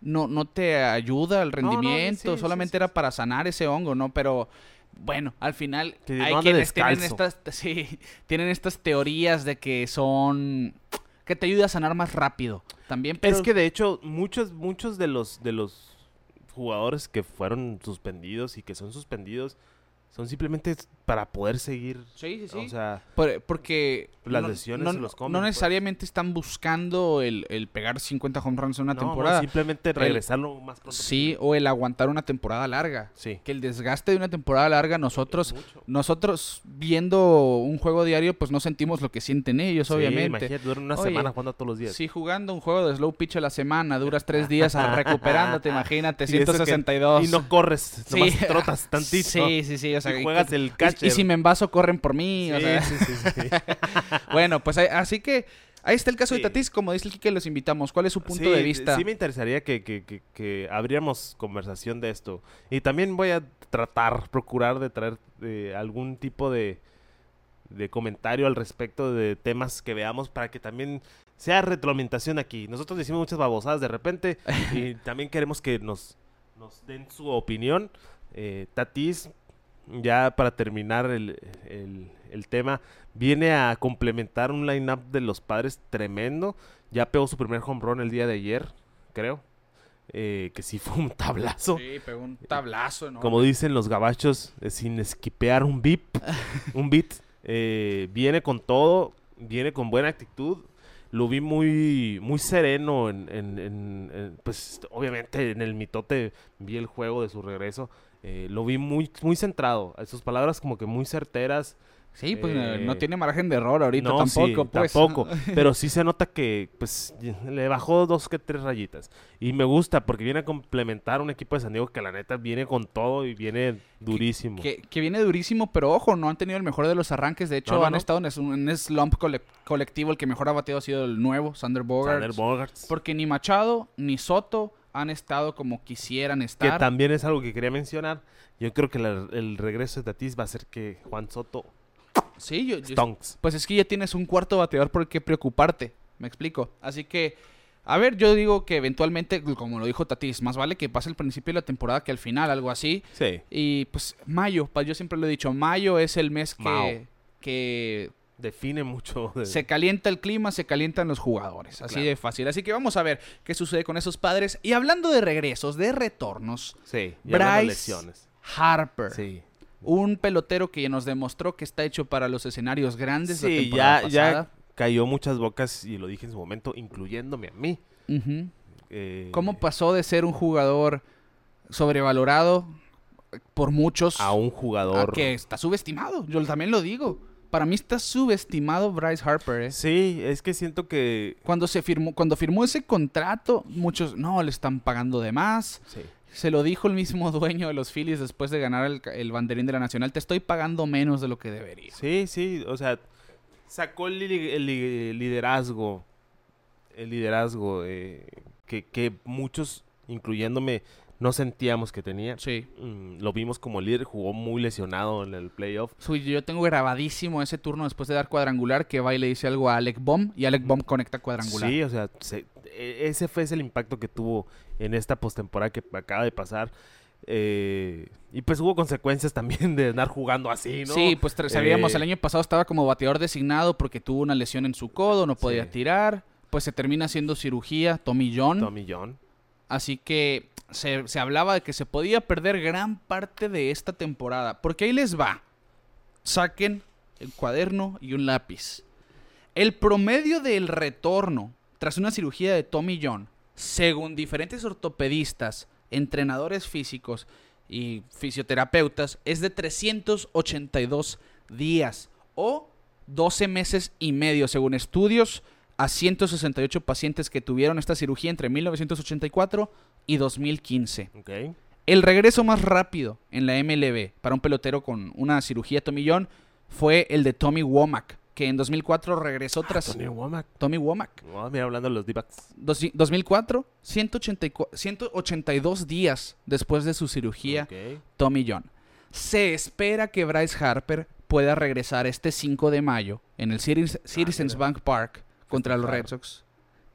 no, no te ayuda al no, rendimiento, sí, solamente sí, era para sanar ese hongo, ¿no? Pero bueno, al final Que hay quienes tienen estas, sí, tienen estas teorías de que son que te ayuda a sanar más rápido. También, pero Es que de hecho, muchos, muchos de los de los jugadores que fueron suspendidos y que son suspendidos son simplemente para poder seguir. Sí, sí, sí. O sea, Por- porque Las no- lesiones no, se los comen, no pues. necesariamente están buscando el, el pegar 50 home runs en una no, no, temporada. simplemente regresarlo más pronto. sí, o el aguantar una temporada larga. Sí. Que el desgaste de una temporada larga, nosotros, nosotros viendo un juego diario, pues no sentimos lo que sienten ellos, Sí, obviamente. imagínate, duran una Oye, semana jugando todos los días. Sí, jugando un juego de slow pitch a la semana, duras tres días recuperándote, imagínate, Y eso que- 162. Y no corres, Sí. nomás trotas tantito. Sí, sí, sí. O sea, y y- juegas el y- Y, si me envaso, corren por mí. Sí, o sea. sí, sí, sí. bueno, pues así que ahí está el caso de Sí. Tatis. Como dice el Kike, los invitamos. ¿Cuál es su punto Sí, de vista? Sí me interesaría que, que, que, que abriéramos conversación de esto. Y también voy a tratar, procurar de traer eh, algún tipo de, de comentario al respecto de temas que veamos para que también sea retroalimentación aquí. Nosotros decimos muchas babosadas de repente y también queremos que nos, nos den su opinión. Eh, Tatis, ya para terminar el, el- el tema, viene a complementar un line-up de los padres tremendo. Ya pegó su primer home run el día de ayer, creo. Eh, que sí fue un tablazo. Sí, pegó un tablazo, ¿no? Como dicen los gabachos, eh, sin esquipear un beep, un beat. eh, viene con todo, viene con buena actitud. Lo vi muy, muy sereno en, en- en- en- pues obviamente en el mitote vi el juego de su regreso. Eh, lo vi muy, muy centrado. Sus palabras como que muy certeras. Sí, pues eh, no tiene margen de error ahorita No, sí, tampoco, pues. tampoco. Pero sí se nota que pues le bajó dos que tres rayitas. Y me gusta porque viene a complementar un equipo de San Diego que la neta viene con todo y viene durísimo. Que, que viene durísimo, pero ojo, no han tenido el mejor de los arranques. De hecho, No, no, han estado en un slump cole- colectivo. El que mejor ha bateado ha sido el nuevo, Sander Bogarts. Sander Bogarts. Porque ni Machado ni Soto han estado como quisieran Que estar. también es algo que quería mencionar. Yo creo que la- el regreso de Tatis va a ser que Juan Soto Sí, yo, pues es que ya tienes un cuarto bateador por el que preocuparte. Me explico. Así que, a ver, yo digo que eventualmente, como lo dijo Tatis, más vale que pase el principio de la temporada que al final, algo así. Sí. Y pues mayo, pa- yo siempre lo he dicho, mayo es el mes que, que Define mucho. de- se calienta el clima, se calientan los jugadores. Así Claro. de fácil. Así que vamos a ver qué sucede con esos padres. Y hablando de regresos, de retornos, Sí. Bryce. Harper. Sí. Un pelotero que nos demostró que está hecho para los escenarios grandes la Sí, temporada ya, ya pasada. cayó muchas bocas y lo dije en su momento, incluyéndome a mí. Eh, ¿Cómo pasó de ser un jugador sobrevalorado por muchos a un a jugador. que está subestimado? Yo también lo digo. Para mí está subestimado Bryce Harper. ¿eh? Sí, es que siento que. Cuando se firmó, cuando firmó ese contrato, muchos no le están pagando de más. Sí. Se lo dijo el mismo dueño de los Phillies después de ganar el, el banderín de la Nacional. Te estoy pagando menos de lo que debería. Sí, sí, o sea, sacó el, li- el li- liderazgo. El liderazgo eh, que, que muchos, incluyéndome, no sentíamos que tenía. Sí. Mm, lo vimos como líder, jugó muy lesionado en el playoff. Soy- yo tengo grabadísimo ese turno después de dar cuadrangular que va y le dice algo a Alec Bomb y Alec Bomb conecta cuadrangular. Sí, o sea, se- e- ese fue ese el impacto que tuvo en esta postemporada que acaba de pasar. Eh, y pues hubo consecuencias también de andar jugando así, ¿no? Sí, pues sabíamos, Eh, el año pasado estaba como bateador designado porque tuvo una lesión en su codo, no podía Sí. tirar. Pues se termina haciendo cirugía, Tommy John. Tommy John. Así que se, se hablaba de que se podía perder gran parte de esta temporada. Porque ahí les va. Saquen el cuaderno y un lápiz. El promedio del retorno tras una cirugía de Tommy John, según diferentes ortopedistas, entrenadores físicos y fisioterapeutas, es de 382 días o 12 meses y medio, según estudios a 168 pacientes que tuvieron esta cirugía entre 1984 y 2015. Ok. El regreso más rápido en la MLB para un pelotero con una cirugía tomillón fue el de Tommy Womack, que en 2004 regresó tras Tony Womack. Tommy Womack. Oh, mira, hablando de los D-backs. Dos- 2004, 184 182 días después de su cirugía, Ok. Tommy John. Se espera que Bryce Harper pueda regresar este 5 de mayo en el Citizens, Citizens mira. Bank Park contra los Red. Sox.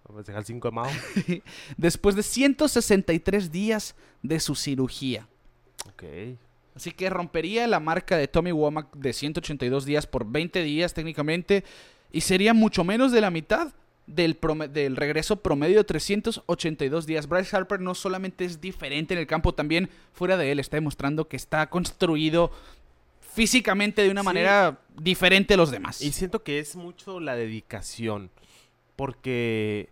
Vamos a dejar 5 de Mao. Después de 163 días de su cirugía. ok. Así que rompería la marca de Tommy Womack de 182 días por 20 días técnicamente y sería mucho menos de la mitad del, del regreso promedio de 382 días. Bryce Harper no solamente es diferente en el campo, también fuera de él está demostrando que está construido físicamente de una Sí. manera diferente a los demás. Y siento que es mucho la dedicación. Porque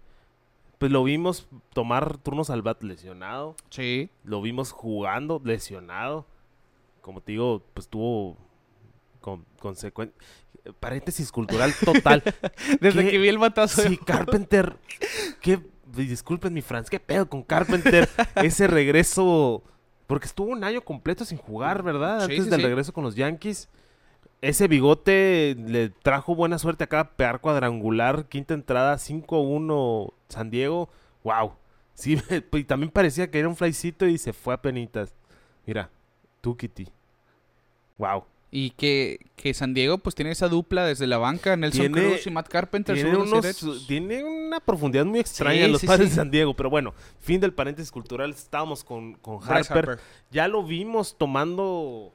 pues lo vimos tomar turnos al bat lesionado. Sí. Lo vimos jugando lesionado. Como te digo, pues tuvo con, consecuencia. Paréntesis cultural total. Desde ¿Qué? que vi el batazo. de- Sí, Carpenter. Qué, disculpen mi Franz, qué pedo con Carpenter. Ese regreso. Porque estuvo un año completo sin jugar, ¿verdad? Sí, Antes sí, del sí. regreso con los Yankees. Ese bigote le trajo buena suerte acá, pegar cuadrangular, quinta entrada, 5-1 San Diego. ¡Wow! Sí, y también parecía que era un flycito y se fue a penitas. Mira, tú, Kitty. ¡Wow! Y que, que San Diego pues tiene esa dupla desde la banca, Nelson Tiene- Cruz y Matt Carpenter. Tiene, unos- tiene una profundidad muy extraña Sí, en los sí, padres sí. de San Diego. Pero bueno, fin del paréntesis cultural. Estábamos con, con Harper. Harper. Ya lo vimos tomando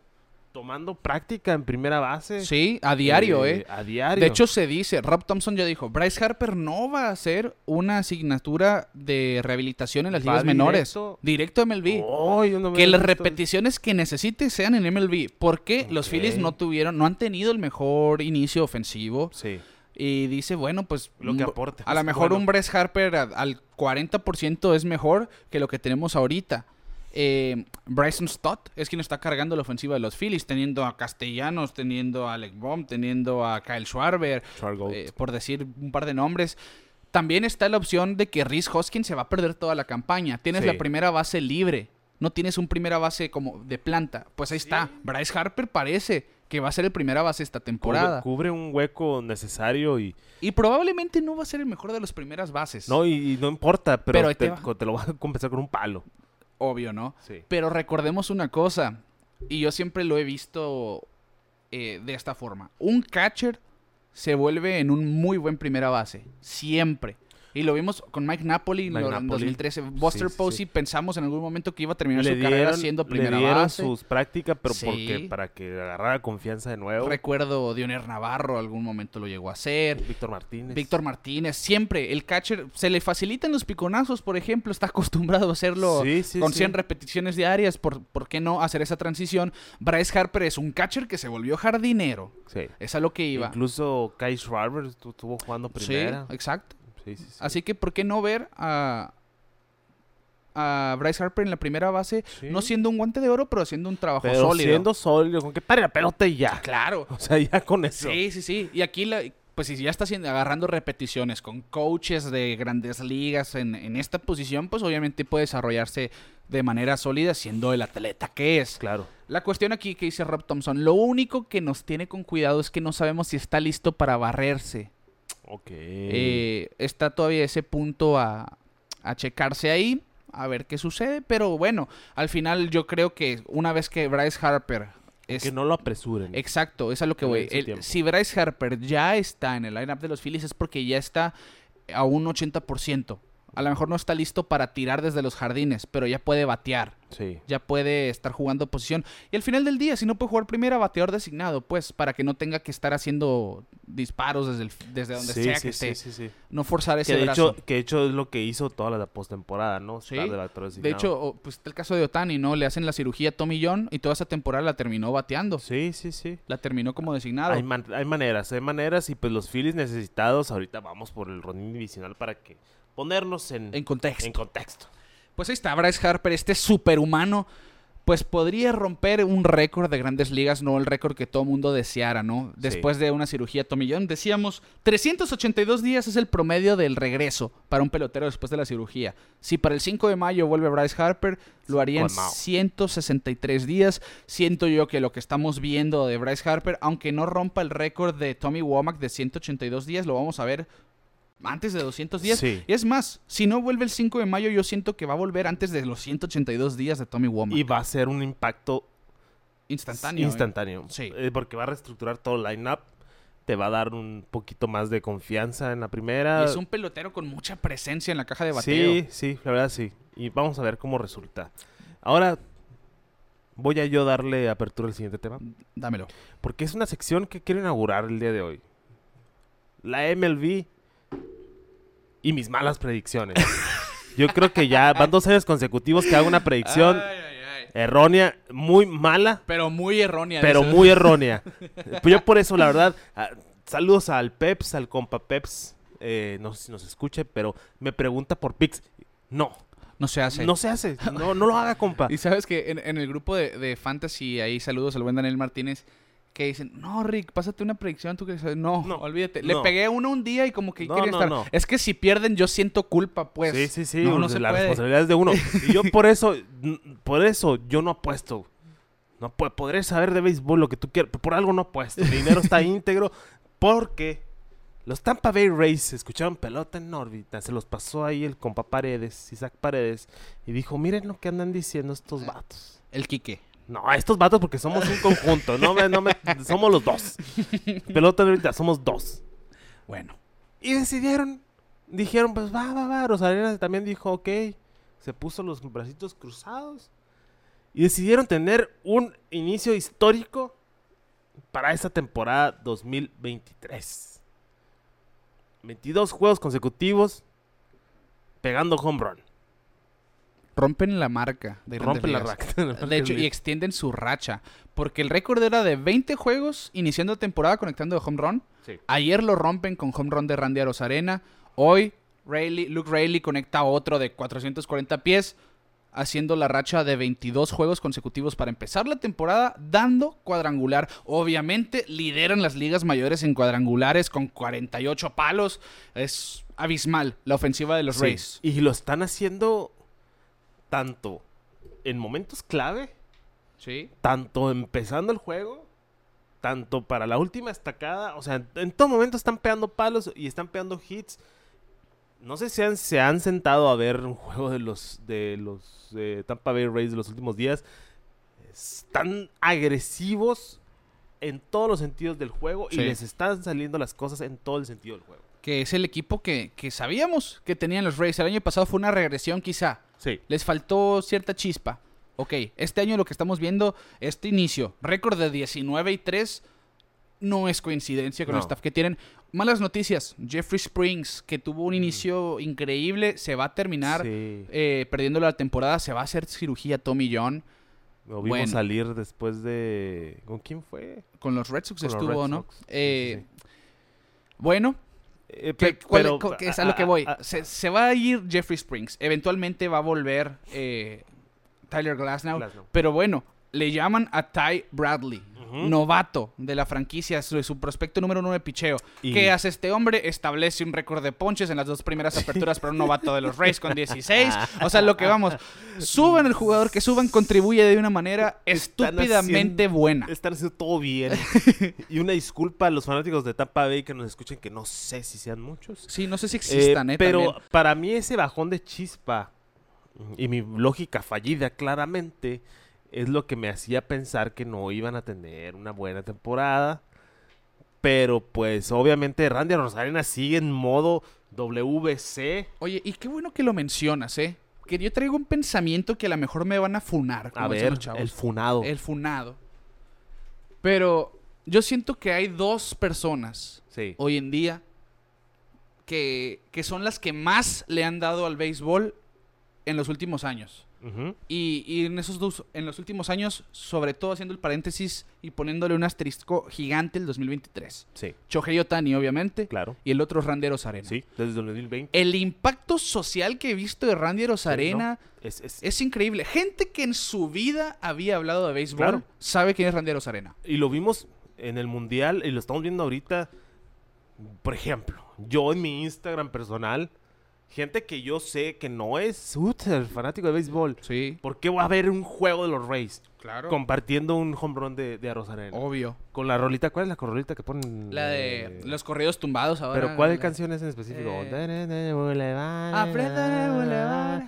tomando práctica en primera base. Sí, a diario, ¿eh? A diario. De hecho, se dice, Rob Thompson ya dijo, Bryce Harper no va a hacer una asignatura de rehabilitación en las ligas menores. directo. A MLB. Oh, yo no me que las repeticiones que necesite sean en MLB. Porque los. Phillies no tuvieron, no han tenido el mejor inicio ofensivo. Sí. Y dice, bueno, pues Lo que aporte. A lo Es mejor bueno. un Bryce Harper al 40% es mejor que lo que tenemos ahorita. Eh, Bryson Stott es quien está cargando la ofensiva de los Phillies, teniendo a Castellanos, teniendo a Alec Bohm, teniendo a Kyle Schwarber, eh, por decir un par de nombres. También está la opción de que Rhys Hoskins se va a perder toda la campaña. Tienes Sí. la primera base libre. No tienes un primera base como de planta. Pues ahí está. Bryce Harper parece que va a ser el primera base esta temporada. cubre un hueco necesario y Y probablemente no va a ser el mejor de las primeras bases. no y, y no importa, pero, te te, va. co- te lo vas a compensar con un palo. Obvio, ¿no? Sí. Pero recordemos una cosa, y yo siempre lo he visto eh, de esta forma. Un catcher se vuelve en un muy buen primera base, siempre. Y lo vimos con Mike Napoli en Mike en Napoli. 2013. Buster Sí, Posey sí. pensamos en algún momento que iba a terminar Le su carrera siendo le primera dieron base. sus prácticas, pero Sí. porque para que agarrara confianza de nuevo. Recuerdo Dioner Navarro, algún momento lo llegó a hacer. Víctor Martínez. Víctor Martínez, siempre el catcher se le facilitan los piconazos, por ejemplo, está acostumbrado a hacerlo con sí. 100 repeticiones diarias, ¿por, ¿por qué no hacer esa transición? Bryce Harper es un catcher que se volvió jardinero, Sí. es a lo que iba. Incluso Kai Schwarber estu- estuvo jugando primera. Sí, exacto. Sí, sí, sí. Así que, ¿por qué no ver a, a Bryce Harper en la primera base, Sí. no siendo un guante de oro, pero haciendo un trabajo Pero sólido? siendo sólido, con que pare la pelota y ya. Claro. O sea, ya con eso. Sí, sí, sí. Y aquí, la, pues si ya está haciendo, agarrando repeticiones con coaches de grandes ligas en, en esta posición, pues obviamente puede desarrollarse de manera sólida siendo el atleta que es. Claro. La cuestión aquí que dice Rob Thompson, lo único que nos tiene con cuidado es que no sabemos si está listo para barrerse. Ok. Eh, está todavía ese punto a, a checarse ahí, a ver qué sucede, pero bueno, al final yo creo que una vez que Bryce Harper... es- que no lo apresuren. Exacto, es a lo que voy. El- si Bryce Harper ya está en el lineup de los Phillies es porque ya está a un 80%. A lo mejor no está listo para tirar desde los jardines, pero ya puede batear. Sí. Ya puede estar jugando posición. Y al final del día, si no puede jugar primera, bateador designado, pues, para que no tenga que estar haciendo disparos desde, el- desde donde sí, sea sí, que sí, esté. sí, sí. No forzar ese Que de, brazo. hecho, que de hecho es lo que hizo toda la postemporada, ¿no? Sí. De hecho, pues está el caso de Otani, ¿no? Le hacen la cirugía a Tommy John y toda esa temporada la terminó bateando. Sí, sí, sí. La terminó como designado. Hay, man- hay maneras, hay maneras y pues los Phillies necesitados, ahorita vamos por el rondín divisional para que ponernos en, en contexto. en contexto. Pues ahí está Bryce Harper, este superhumano, pues podría romper un récord de grandes ligas, no el récord que todo mundo deseara, ¿no? Después de una cirugía tomillón, decíamos, 382 días es el promedio del regreso para un pelotero después de la cirugía. Si para el 5 de mayo vuelve Bryce Harper, lo haría en Colmao. 163 días. Siento yo que lo que estamos viendo de Bryce Harper, aunque no rompa el récord de Tommy Womack de 182 días, lo vamos a ver antes de 200 días. Sí. Y es más, si no vuelve el 5 de mayo, yo siento que va a volver antes de los 182 días de Tommy Womack. Y va a ser un impacto instantáneo. ¿eh? instantáneo. Sí. Eh, porque va a reestructurar todo el line-up. Te va a dar un poquito más de confianza en la primera. Y es un pelotero con mucha presencia en la caja de bateo. Sí, sí, la verdad sí. Y vamos a ver cómo resulta. Ahora voy a yo darle apertura al siguiente tema. Dámelo. Porque es una sección que quiero inaugurar el día de hoy. La MLB y mis malas predicciones. Yo creo que ya van dos años consecutivos que hago una predicción Errónea, muy mala, Pero muy errónea. pero muy errónea. Pues yo por eso, la verdad, ah, saludos al Peps, al compa Peps. eh, no sé si nos escuche, pero me pregunta por Pix. No, No se hace. no se hace. No, no lo haga, compa. Y sabes que en, en el grupo de, de Fantasy, ahí saludos al buen Daniel Martínez, que dicen, no, Rick, pásate una predicción, tú que sabes". No, No, olvídate. Le no. pegué uno un día y como que No, quería no, estar. no. Es que si pierden, yo siento culpa, pues. sí, sí, sí. No, no pues, se la puede. responsabilidad es de uno. Y yo por eso, por eso yo no apuesto. No podré saber de béisbol lo que tú quieras, pero por algo no apuesto. Mi dinero está íntegro porque los Tampa Bay Rays escucharon pelota en órbita. Se los pasó ahí el compa Paredes, Isaac Paredes, y dijo, miren lo que andan diciendo estos vatos. El Quique. No, estos vatos porque somos un conjunto, no me, no me, somos los dos. Pelota en órbita, somos dos. Bueno. Y decidieron, dijeron, pues va, va, va. Rosarena también dijo, ok. Se puso los bracitos cruzados. Y decidieron tener un inicio histórico para esta temporada 2023. 22 juegos consecutivos pegando home run. Rompen la marca de Rompen la raca. De hecho, y extienden su racha. Porque el récord era de 20 juegos iniciando temporada conectando de home run. Sí. Ayer lo rompen con home run de Randy Arozarena. Hoy Rayleigh- Luke Rayleigh conecta otro de 440 pies, haciendo la racha de 22 juegos consecutivos para empezar la temporada, dando cuadrangular. Obviamente lideran las ligas mayores en cuadrangulares con 48 palos. Es abismal la ofensiva de los Sí, Rays. Y lo están haciendo tanto en momentos clave Sí. tanto empezando el juego, tanto para la última estacada, o sea, en, todo momento están pegando palos y están pegando hits. No sé si han- se han sentado a ver un juego de los de los eh, Tampa Bay Rays de los últimos días. Están agresivos en todos los sentidos del juego Sí. y les están saliendo las cosas en todo el sentido del juego. Que es el equipo que, que sabíamos que tenían los Rays. El año pasado fue una regresión quizá. Sí. Les faltó cierta chispa. Ok, este año lo que estamos viendo, este inicio, récord de 19 y 3, no es coincidencia con el staff que tienen. Malas noticias, Jeffrey Springs, que tuvo un inicio increíble, se va a terminar Sí. eh, perdiendo la temporada, se va a hacer cirugía Tommy John. Lo vimos bueno. salir después de... ¿Con quién fue? Con los Red Sox Con estuvo, Red ¿no? Sox. Sí, sí, Eh, sí. Bueno, Eh, ¿Qué- pe- cuál- pero- co- que es a lo que voy. Se, se va a ir Jeffrey Springs. Eventualmente va a volver eh, Tyler Glasnow. Glasnow. Pero bueno, le llaman a Ty Bradley, Novato de la franquicia, su, su prospecto número uno de picheo. Y- ¿Qué hace este hombre? Establece un récord de ponches en las dos primeras aperturas para un novato de los Rays con 16. O sea, lo que vamos. Suban el jugador que suban, contribuye de una manera Están estúpidamente haciendo- buena. Están haciendo todo bien. y una disculpa a los fanáticos de Tampa Bay que nos escuchen, que no sé si sean muchos. Sí, no sé si Eh, existan, ¿eh? pero También. para mí ese bajón de chispa y mi lógica fallida claramente es lo que me hacía pensar que no iban a tener una buena temporada. Pero pues obviamente Randy Rosarena sigue en modo WC. Oye, y qué bueno que lo mencionas, ¿eh? Que yo traigo un pensamiento que a lo mejor me van a funar. como A ver, los chavos. el funado. El funado. Pero yo siento que hay dos personas Sí. hoy en día que, que son las que más le han dado al béisbol en los últimos años. Y, y en esos dos, en los últimos años, sobre todo haciendo el paréntesis y poniéndole un asterisco gigante el 2023. Sí, Shohei Otani, obviamente. claro. Y el otro Randy Arena. Sí, desde el 2020. El impacto social que he visto de Randy Arena Es, es- es increíble. Gente que en su vida había hablado de béisbol Claro. sabe quién es Randy Arena. Y lo vimos en el mundial y lo estamos viendo ahorita. Por ejemplo, yo en mi Instagram personal, gente que yo sé que no es súper fanático de béisbol. Sí, ¿Por qué va a haber un juego de los Rays claro. compartiendo un home run de, de Arozarena? Obvio. Con la rolita, ¿cuál es la rolita que ponen? La de Eh, los corridos tumbados ahora. Pero ¿cuál la- canción es en específico? Eh,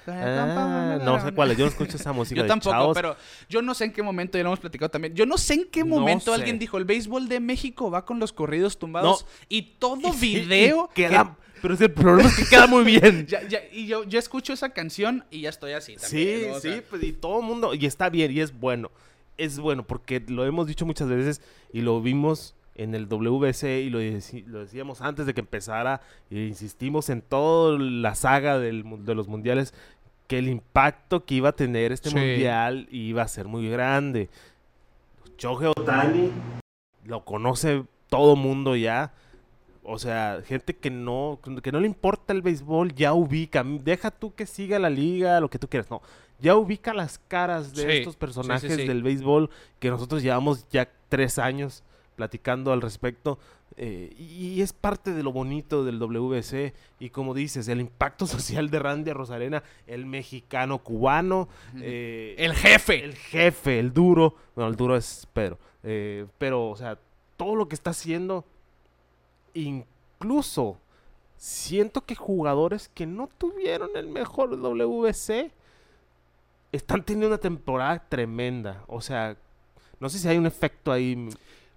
Ah, No sé cuál yo no escucho esa música Yo de tampoco, chavos. pero yo no sé en qué momento, ya lo hemos platicado también. Yo no sé en qué No momento sé. alguien dijo: el béisbol de México va con los corridos tumbados. No. Y todo Y sí, video. y queda- Pero es el problema es que queda muy bien. Ya- ya- y yo, yo escucho esa canción y ya estoy así. Sí, También, ¿no? O sí, sea, pues, y todo el mundo, y está bien, y es bueno. Es bueno, porque lo hemos dicho muchas veces y lo vimos en el WC y lo, lo decíamos antes de que empezara, e insistimos en toda la saga del de los mundiales, que el impacto que iba a tener este Sí. mundial iba a ser muy grande. Shohei Otani lo conoce todo mundo ya. O sea, gente que no, que no le importa el béisbol ya ubica. Deja tú que siga la liga, lo que tú quieras. No, ya ubica las caras de Sí, estos sí, personajes sí. del béisbol que nosotros llevamos ya tres años platicando al respecto. eh, y es parte de lo bonito del WBC. Y como dices, el impacto social de Randy Rosarena, el mexicano cubano, eh, El jefe. el jefe, el duro. Bueno, el duro es Pedro. eh, pero, o sea, todo lo que está haciendo, incluso siento que jugadores que no tuvieron el mejor WBC están teniendo una temporada tremenda. O sea, no sé si hay un efecto ahí.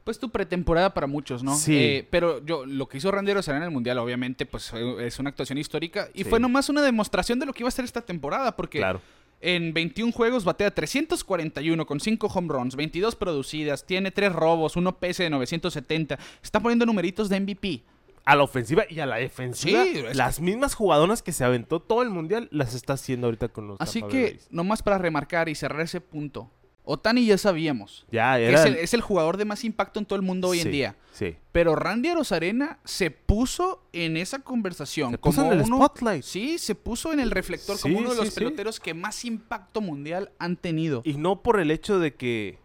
Pues tu pretemporada para muchos, ¿no? Sí. Eh, pero yo, lo que hizo Randy Rosarena en el Mundial, obviamente, pues eh, es una actuación histórica. Y Sí. fue nomás una demostración de lo que iba a ser esta temporada, porque Claro. En 21 juegos batea 341 con 5 home runs, 22 producidas, tiene 3 robos, 1 PS de 970. Está poniendo numeritos de MVP. A la ofensiva y a la defensiva. Sí, es las mismas jugadoras que se aventó todo el mundial las está haciendo ahorita con los Así Tampa que, nomás para remarcar y cerrar ese punto. Otani ya sabíamos. Ya, era. Es el, es el jugador de más impacto en todo el mundo hoy en día. Sí. Pero Randy Arozarena se puso en esa conversación. Se puso como en el uno- spotlight. Sí, se puso en el reflector Sí, como uno de los sí. peloteros que más impacto mundial han tenido. Y no por el hecho de que.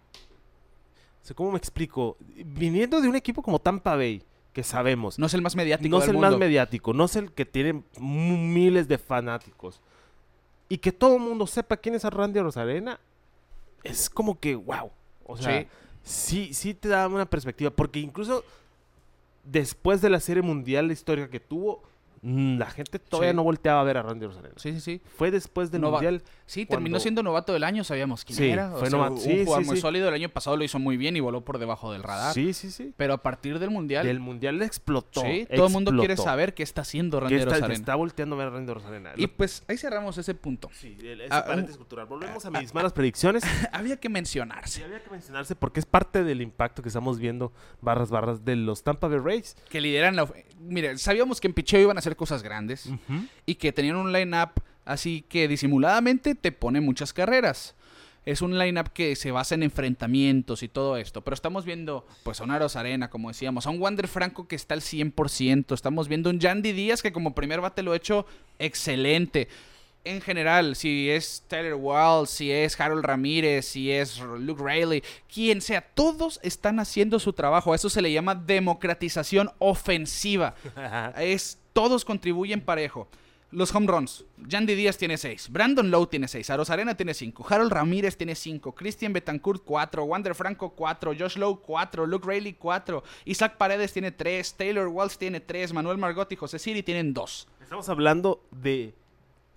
o sea, ¿Cómo me explico? Viniendo de un equipo como Tampa Bay, que sabemos, no es el más mediático no es el mundo. más mediático, no es el que tiene miles de fanáticos, y que todo el mundo sepa quién es Randy Rosarena, es como que, wow. O sea, Sí. sí, sí te da una perspectiva, porque incluso después de la serie mundial histórica que tuvo, la gente todavía Sí. no volteaba a ver a Randy Rosarena. Sí, sí, sí. Fue después del Nova- mundial. Sí, terminó siendo novato del año, sabíamos quién Sí, era. O fue sea, novato. un Sí, jugador sí, muy sólido. El año pasado lo hizo muy bien y voló por debajo del radar. Sí, sí, sí. Pero a partir del mundial, Del mundial explotó. sí, todo el mundo quiere explotó. saber qué está haciendo Randy está, que Arozarena. está volteando a ver a Randy Rosarena. Y pues ahí cerramos ese punto. Sí, el- ese Ah, paréntesis un- cultural. Volvemos a mis malas predicciones. Había que mencionarse había que mencionarse porque es parte del impacto que estamos viendo, barras, barras, de los Tampa Bay Rays. que lideran la... Mire, sabíamos que en picheo iban a hacer cosas grandes. y que tenían un line-up así que disimuladamente te pone muchas carreras. Es un line-up que se basa en enfrentamientos y todo esto. Pero estamos viendo, pues, a un Aros Arena, como decíamos, a un Wander Franco que está al 100%. Estamos viendo un Yandy Díaz que como primer bate lo ha hecho excelente. En general, si es Tyler Walls, si es Harold Ramírez, si es Luke Rayleigh, quien sea, todos están haciendo su trabajo. A eso se le llama democratización ofensiva es todos contribuyen parejo. Los home runs. Yandy Díaz tiene 6. Brandon Lowe tiene 6. Aros Arena tiene 5. Harold Ramírez tiene 5. Christian Betancourt 4. Wander Franco 4. Josh Lowe 4. Luke Rayleigh 4. Isaac Paredes tiene 3. Taylor Walsh tiene 3. Manuel Margot y José Siri tienen 2. Estamos hablando de,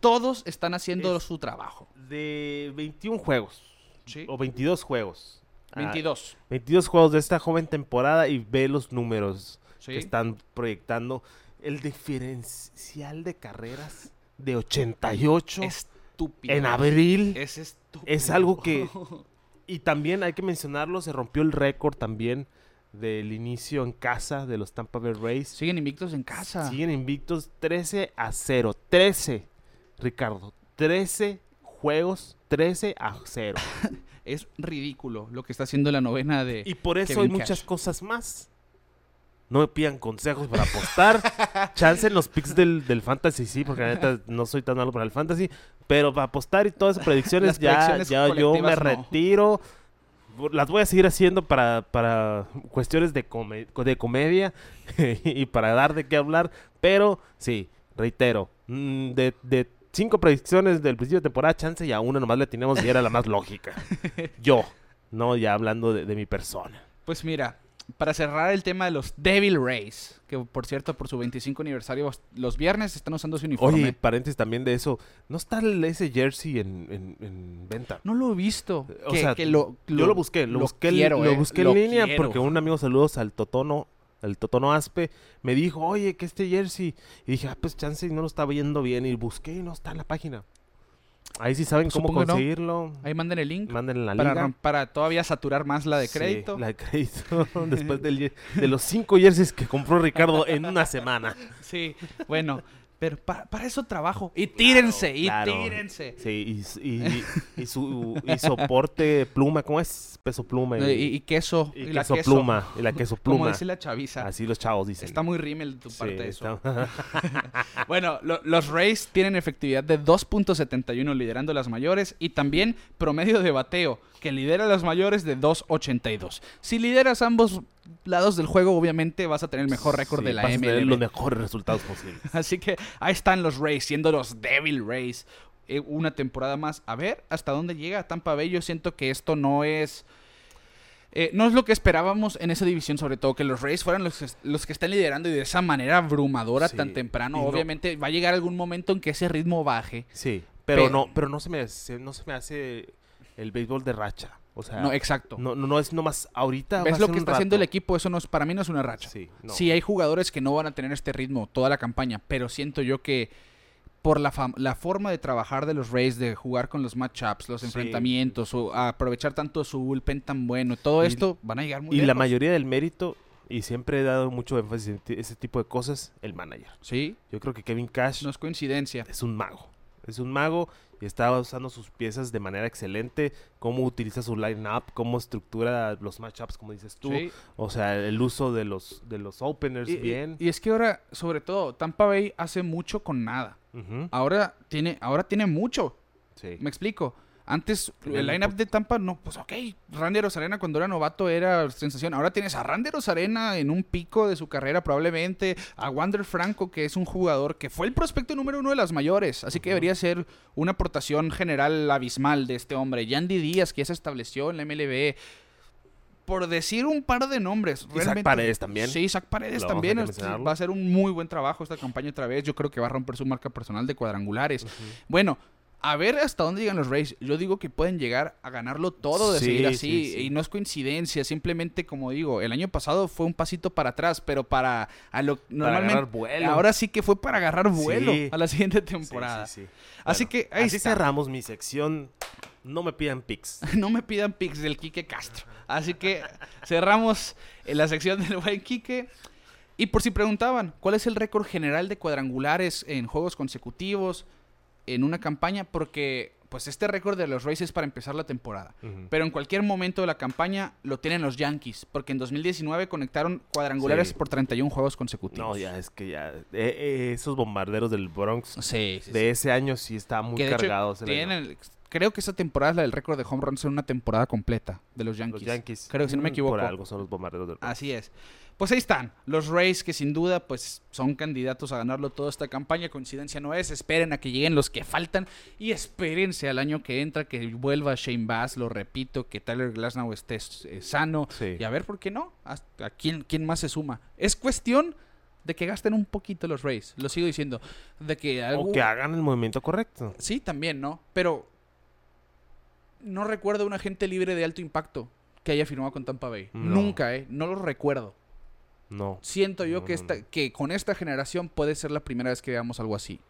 Todos están haciendo Es- su trabajo. de 21 juegos. Sí. O 22 juegos. Ah, 22. 22 juegos de esta joven temporada y ve los números Sí. que están proyectando. El diferencial de carreras de 88 Estúpido. en abril. Es estúpido. Es algo que- Y también hay que mencionarlo, se rompió el récord también del inicio en casa de los Tampa Bay Rays. Siguen invictos en casa. Siguen invictos 13 a 0. 13, Ricardo. 13 juegos, 13 a 0. Es ridículo lo que está haciendo la novena de... Y por eso Kevin hay Cash. muchas cosas más. No me pidan consejos para apostar. Chance en los picks del, del fantasy, sí, porque la neta no soy tan malo para el fantasy. Pero para apostar y todas esas predicciones, Las ya, predicciones ya yo me no. retiro. Las voy a seguir haciendo para, para cuestiones de, come- de comedia y para dar de qué hablar. Pero sí, reitero, mm, de, de cinco predicciones del principio de temporada, chance y a una nomás le teníamos y era la más lógica. Yo, no ya hablando de, de mi persona. Pues mira, para cerrar el tema de los Devil Rays, que por cierto, por su 25 aniversario, los viernes están usando su uniforme. Oye, paréntesis también de eso. ¿No está ese jersey en, en- en venta? no lo he visto. O que, sea, que lo, Yo lo busqué, lo, busqué, en- quiero, lo eh, busqué lo en línea quiero. porque un amigo, saludos al Totono, al Totono Aspe, me dijo, oye, que este jersey. Y dije, ah, pues chance no lo estaba viendo bien. Y busqué y no está en la página. Ahí sí saben cómo no. conseguirlo. Ahí manden el link Manden la para, liga. para todavía saturar más la de Sí, crédito. la de crédito. Después del de los cinco jerseys que compró Ricardo en una semana. Sí, bueno. Pero pa- para eso trabajo. Y tírense, y Claro. tírense. Sí, y, y- y su y soporte pluma, ¿cómo es? Peso pluma. Y, queso. y la queso, queso. pluma. Y la queso Como pluma. dice la chaviza. Así los chavos dicen. Está muy rímel de tu Sí, parte eso. está- Bueno, lo- los Rays tienen efectividad de 2.71 liderando las mayores y también promedio de bateo que lidera las mayores de 2.82. Si lideras ambos lados del juego, obviamente vas a tener el mejor récord Sí, de la vas a tener MLB. los mejores resultados posibles. Así que ahí están los Rays, siendo los Devil Rays. eh, una temporada más. A ver hasta dónde llega Tampa Bay. Yo siento que esto no es. eh, no es lo que esperábamos en esa división, sobre todo que los Rays fueran los, que- los que están liderando y de esa manera abrumadora Sí, tan temprano. no- Obviamente va a llegar algún momento en que ese ritmo baje. Sí, pero, Pero- no, pero no se me hace, no se me hace el béisbol de racha. O sea, No, exacto. no, no, no es nomás ahorita. va ¿Ves a lo que está haciendo el equipo? Eso no es, para mí no es una racha. Sí, no. Sí, hay jugadores que no van a tener este ritmo toda la campaña, pero siento yo que por la, la forma de trabajar de los Rays, de jugar con los matchups, los Sí. enfrentamientos, o aprovechar tanto su bullpen tan bueno, todo Y- esto van a llegar muy Y la mayoría del mérito, y siempre he dado mucho énfasis en ese tipo de cosas, el manager. Sí, Yo creo que Kevin Cash no es coincidencia. es un mago. Es un mago y está usando sus piezas de manera excelente. Cómo utiliza su line-up, cómo estructura los matchups, como dices tú. Sí. O sea, el uso de los, de los openers Y, bien. y es que ahora, sobre todo, Tampa Bay hace mucho con nada. Ahora tiene, ahora tiene mucho. sí. Me explico. Antes, el lineup de Tampa, no, pues ok, Randy Arena cuando era novato era sensación. Ahora tienes a Randy Arena en un pico de su carrera probablemente, a Wander Franco, que es un jugador que fue el prospecto número uno de las mayores, así que debería ser una aportación general abismal de este hombre. Yandy Díaz, que ya se estableció en la MLB. Por decir un par de nombres. Y Zach Paredes también. Sí, Zach Paredes Lo también. Va a ser un muy buen trabajo esta campaña otra vez. Yo creo que va a romper su marca personal de cuadrangulares. Bueno, a ver hasta dónde llegan los Rays. Yo digo que pueden llegar a ganarlo todo de Sí, seguir sí, así. sí. Y no es coincidencia. Simplemente, como digo, el año pasado fue un pasito para atrás, pero para a lo normalmente. agarrar vuelo. Ahora sí que fue para agarrar vuelo a la siguiente temporada. sí, sí. Así Bueno, que ahí así está. cerramos mi sección. No me pidan pics. no me pidan pics del Quique Castro. Así que cerramos en la sección del buen Quique. Y por si preguntaban, ¿cuál es el récord general de cuadrangulares en juegos consecutivos en una campaña? Porque pues este récord de los Rays es para empezar la temporada. Pero en cualquier momento de la campaña lo tienen los Yankees, porque en 2019 conectaron cuadrangulares Sí. por 31 juegos consecutivos. No, ya es que ya. eh, eh, esos bombarderos del Bronx Sí, sí, de ese año sí está muy Que de hecho cargados. el tienen- creo que esa temporada es la del récord de home runs en una temporada completa de los Yankees. Los Yankees. Creo que si no me Mm, equivoco. Por algo son los bombarderos del Bronx. Así es. Pues ahí están, los Rays que sin duda pues son candidatos a ganarlo toda esta campaña, coincidencia no es, esperen a que lleguen los que faltan y espérense al año que entra que vuelva Shane Bass, lo repito, que Tyler Glasnow esté eh, sano Sí. y a ver por qué no, Hasta- a quién, quién más se suma. Es cuestión de que gasten un poquito los Rays, lo sigo diciendo, de que algo... O que hagan el movimiento correcto. Sí, también, ¿no? Pero no recuerdo un agente libre de alto impacto que haya firmado con Tampa Bay. No. Nunca, ¿eh? No lo recuerdo. No. Siento yo No, que, esta, no. que con esta generación puede ser la primera vez que veamos algo así.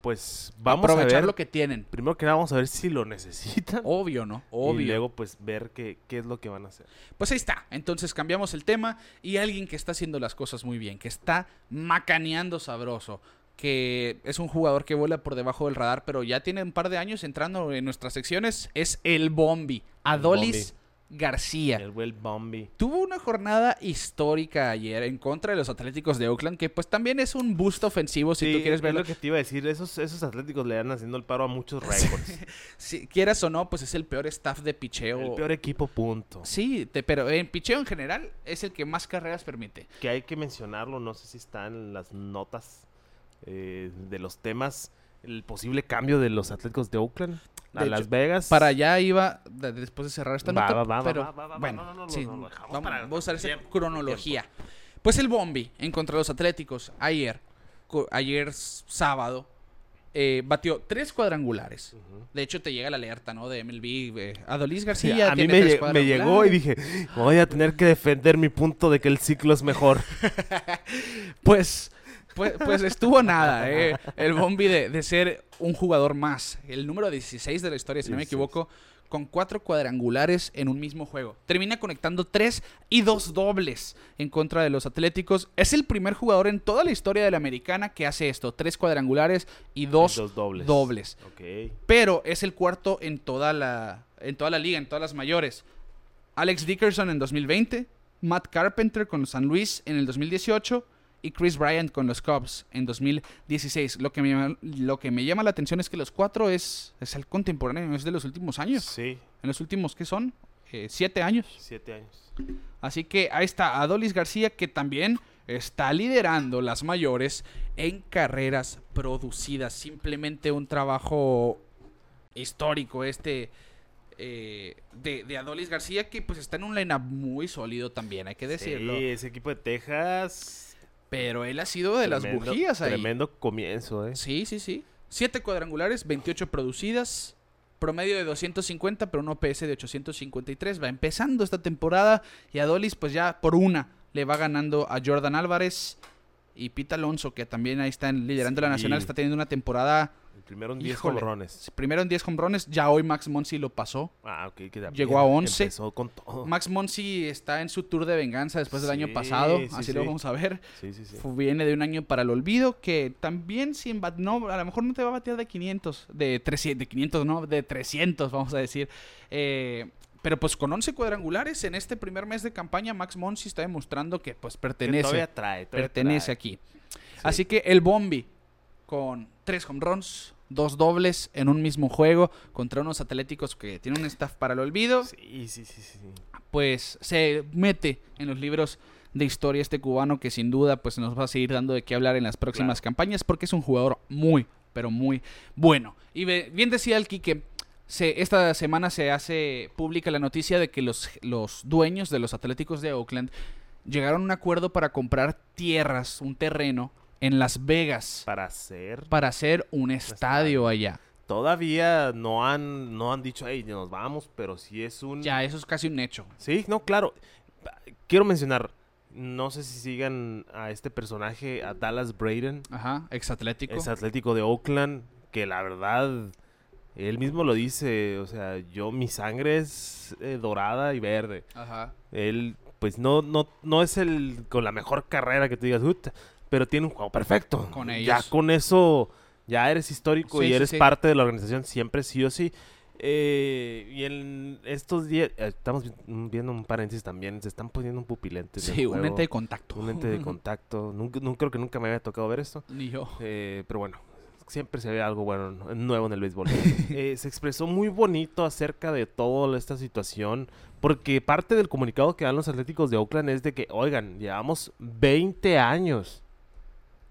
Pues vamos a Aprovechar ver. lo que tienen. Primero que nada, vamos a ver si lo necesitan. Obvio, ¿no? Obvio. Y luego, pues, ver qué, qué es lo que van a hacer. Pues ahí está. Entonces cambiamos el tema y alguien que está haciendo las cosas muy bien, que está macaneando sabroso, que es un jugador que vuela por debajo del radar, pero ya tiene un par de años entrando en nuestras secciones, es el Bombi, Adolis García. El Will Bombi. Tuvo una jornada histórica ayer en contra de los Atléticos de Oakland, que pues también es un boost ofensivo si Sí, tú quieres es verlo. lo que te iba a decir. Esos, esos atléticos le dan haciendo el paro a muchos récords. Si quieras o no, pues es el peor staff de picheo. el peor equipo, punto. Sí, te- pero en picheo en general es el que más carreras permite. Que hay que mencionarlo, no sé si está en las notas eh, de los temas, el posible cambio de los atléticos de Oakland a Las Vegas. Para allá iba de- después de cerrar esta Va, nota, va, va, va, pero bueno, no, no, no, sí, no, lo dejamos vamos, a usar esa tiempo, cronología. Pues el Bombi en contra de los Atléticos ayer, ayer sábado, eh, batió tres cuadrangulares. De hecho, te llega la alerta, ¿no? De MLB. eh, Adolis Sí, García. a mí me, tres lle- me llegó y dije, voy a tener que defender mi punto de que el ciclo es mejor. Pues, pues, pues estuvo nada, ¿eh? El Bombi de, de ser un jugador más. El número 16 de la historia, si no me 16. equivoco, con cuatro cuadrangulares en un mismo juego. Termina conectando tres y dos dobles en contra de los Atléticos. Es el primer jugador en toda la historia de la americana que hace esto. Tres cuadrangulares y dos, Dos dobles. Pero es el cuarto en toda la, en toda la liga, en todas las mayores. Alex Dickerson en 2020, Matt Carpenter con San Luis en el 2018 y Chris Bryant con los Cubs en 2016. Lo que me, lo que me llama la atención es que los cuatro es, es el contemporáneo, es de los últimos años. Sí, En los últimos, ¿qué son? Eh, siete años. siete años. Así que ahí está Adolis García que también está liderando las mayores en carreras producidas. Simplemente un trabajo histórico este eh, de, de Adolis García que pues está en un lineup muy sólido también, hay que decirlo. Sí, ese equipo de Texas. Pero él ha sido de las bujías ahí. Tremendo comienzo, ¿eh? Sí, sí, sí. Siete cuadrangulares, 28 producidas, promedio de 250, pero un OPS de 853. Va empezando esta temporada y Adolis pues ya por una le va ganando a Jordan Álvarez y Pete Alonso, que también ahí está liderando la nacional, está teniendo una temporada El primero en 10 Híjole. jonrones. primero en 10 hombrones, ya hoy Max Monsi lo pasó. Ah, ok. que Llegó a 11. Empezó con todo. Max Monsi está en su tour de venganza después del año Sí, pasado, sí, así sí. lo vamos a ver. Sí, sí, sí. Viene de un año para el olvido, que también sin bat- no, a lo mejor no te va a batear de 500, de 300, de 500 no, de 300 vamos a decir. Eh, pero pues con 11 cuadrangulares en este primer mes de campaña, Max Monsi está demostrando que pues Que pertenece, todavía trae. todavía pertenece trae. aquí. Así que el Bombi con 3 home runs, dos dobles en un mismo juego contra unos atléticos que tienen un staff para el olvido, Sí, sí, sí, sí. pues se mete en los libros de historia este cubano que sin duda pues nos va a seguir dando de qué hablar en las próximas campañas porque es un jugador muy pero muy bueno. Y bien decía el Quique, se, esta semana se hace pública la noticia de que los, los dueños de los Atléticos de Oakland llegaron a un acuerdo para comprar tierras, un terreno en Las Vegas Para hacer. para hacer un estadio allá. Todavía no han, no han dicho, hey, nos vamos, pero sí es un. Ya, eso es casi un hecho. Sí, no, claro. Quiero mencionar, no sé si sigan a este personaje, a Dallas Braden, Ajá, ex Atlético. es atlético de Oakland, que la verdad, él mismo lo dice, o sea, yo, mi sangre es eh, dorada y verde. Ajá. Él, pues no, no, no es el con la mejor carrera que tú digas, pero tiene un juego perfecto. Con Ya ellos. con eso, ya eres histórico Sí, y eres sí. parte de la organización siempre sí o sí. Eh, y en estos días, eh, estamos vi- viendo un paréntesis también, se están poniendo un pupilente. Sí, un ente de contacto. un ente de contacto. Nunca, nunca- creo que nunca me había tocado ver esto. Ni yo. Eh, pero bueno, siempre se ve algo bueno, nuevo en el béisbol. Eh, se expresó muy bonito acerca de toda esta situación, porque parte del comunicado que dan los Atléticos de Oakland es de que, oigan, llevamos 20 años.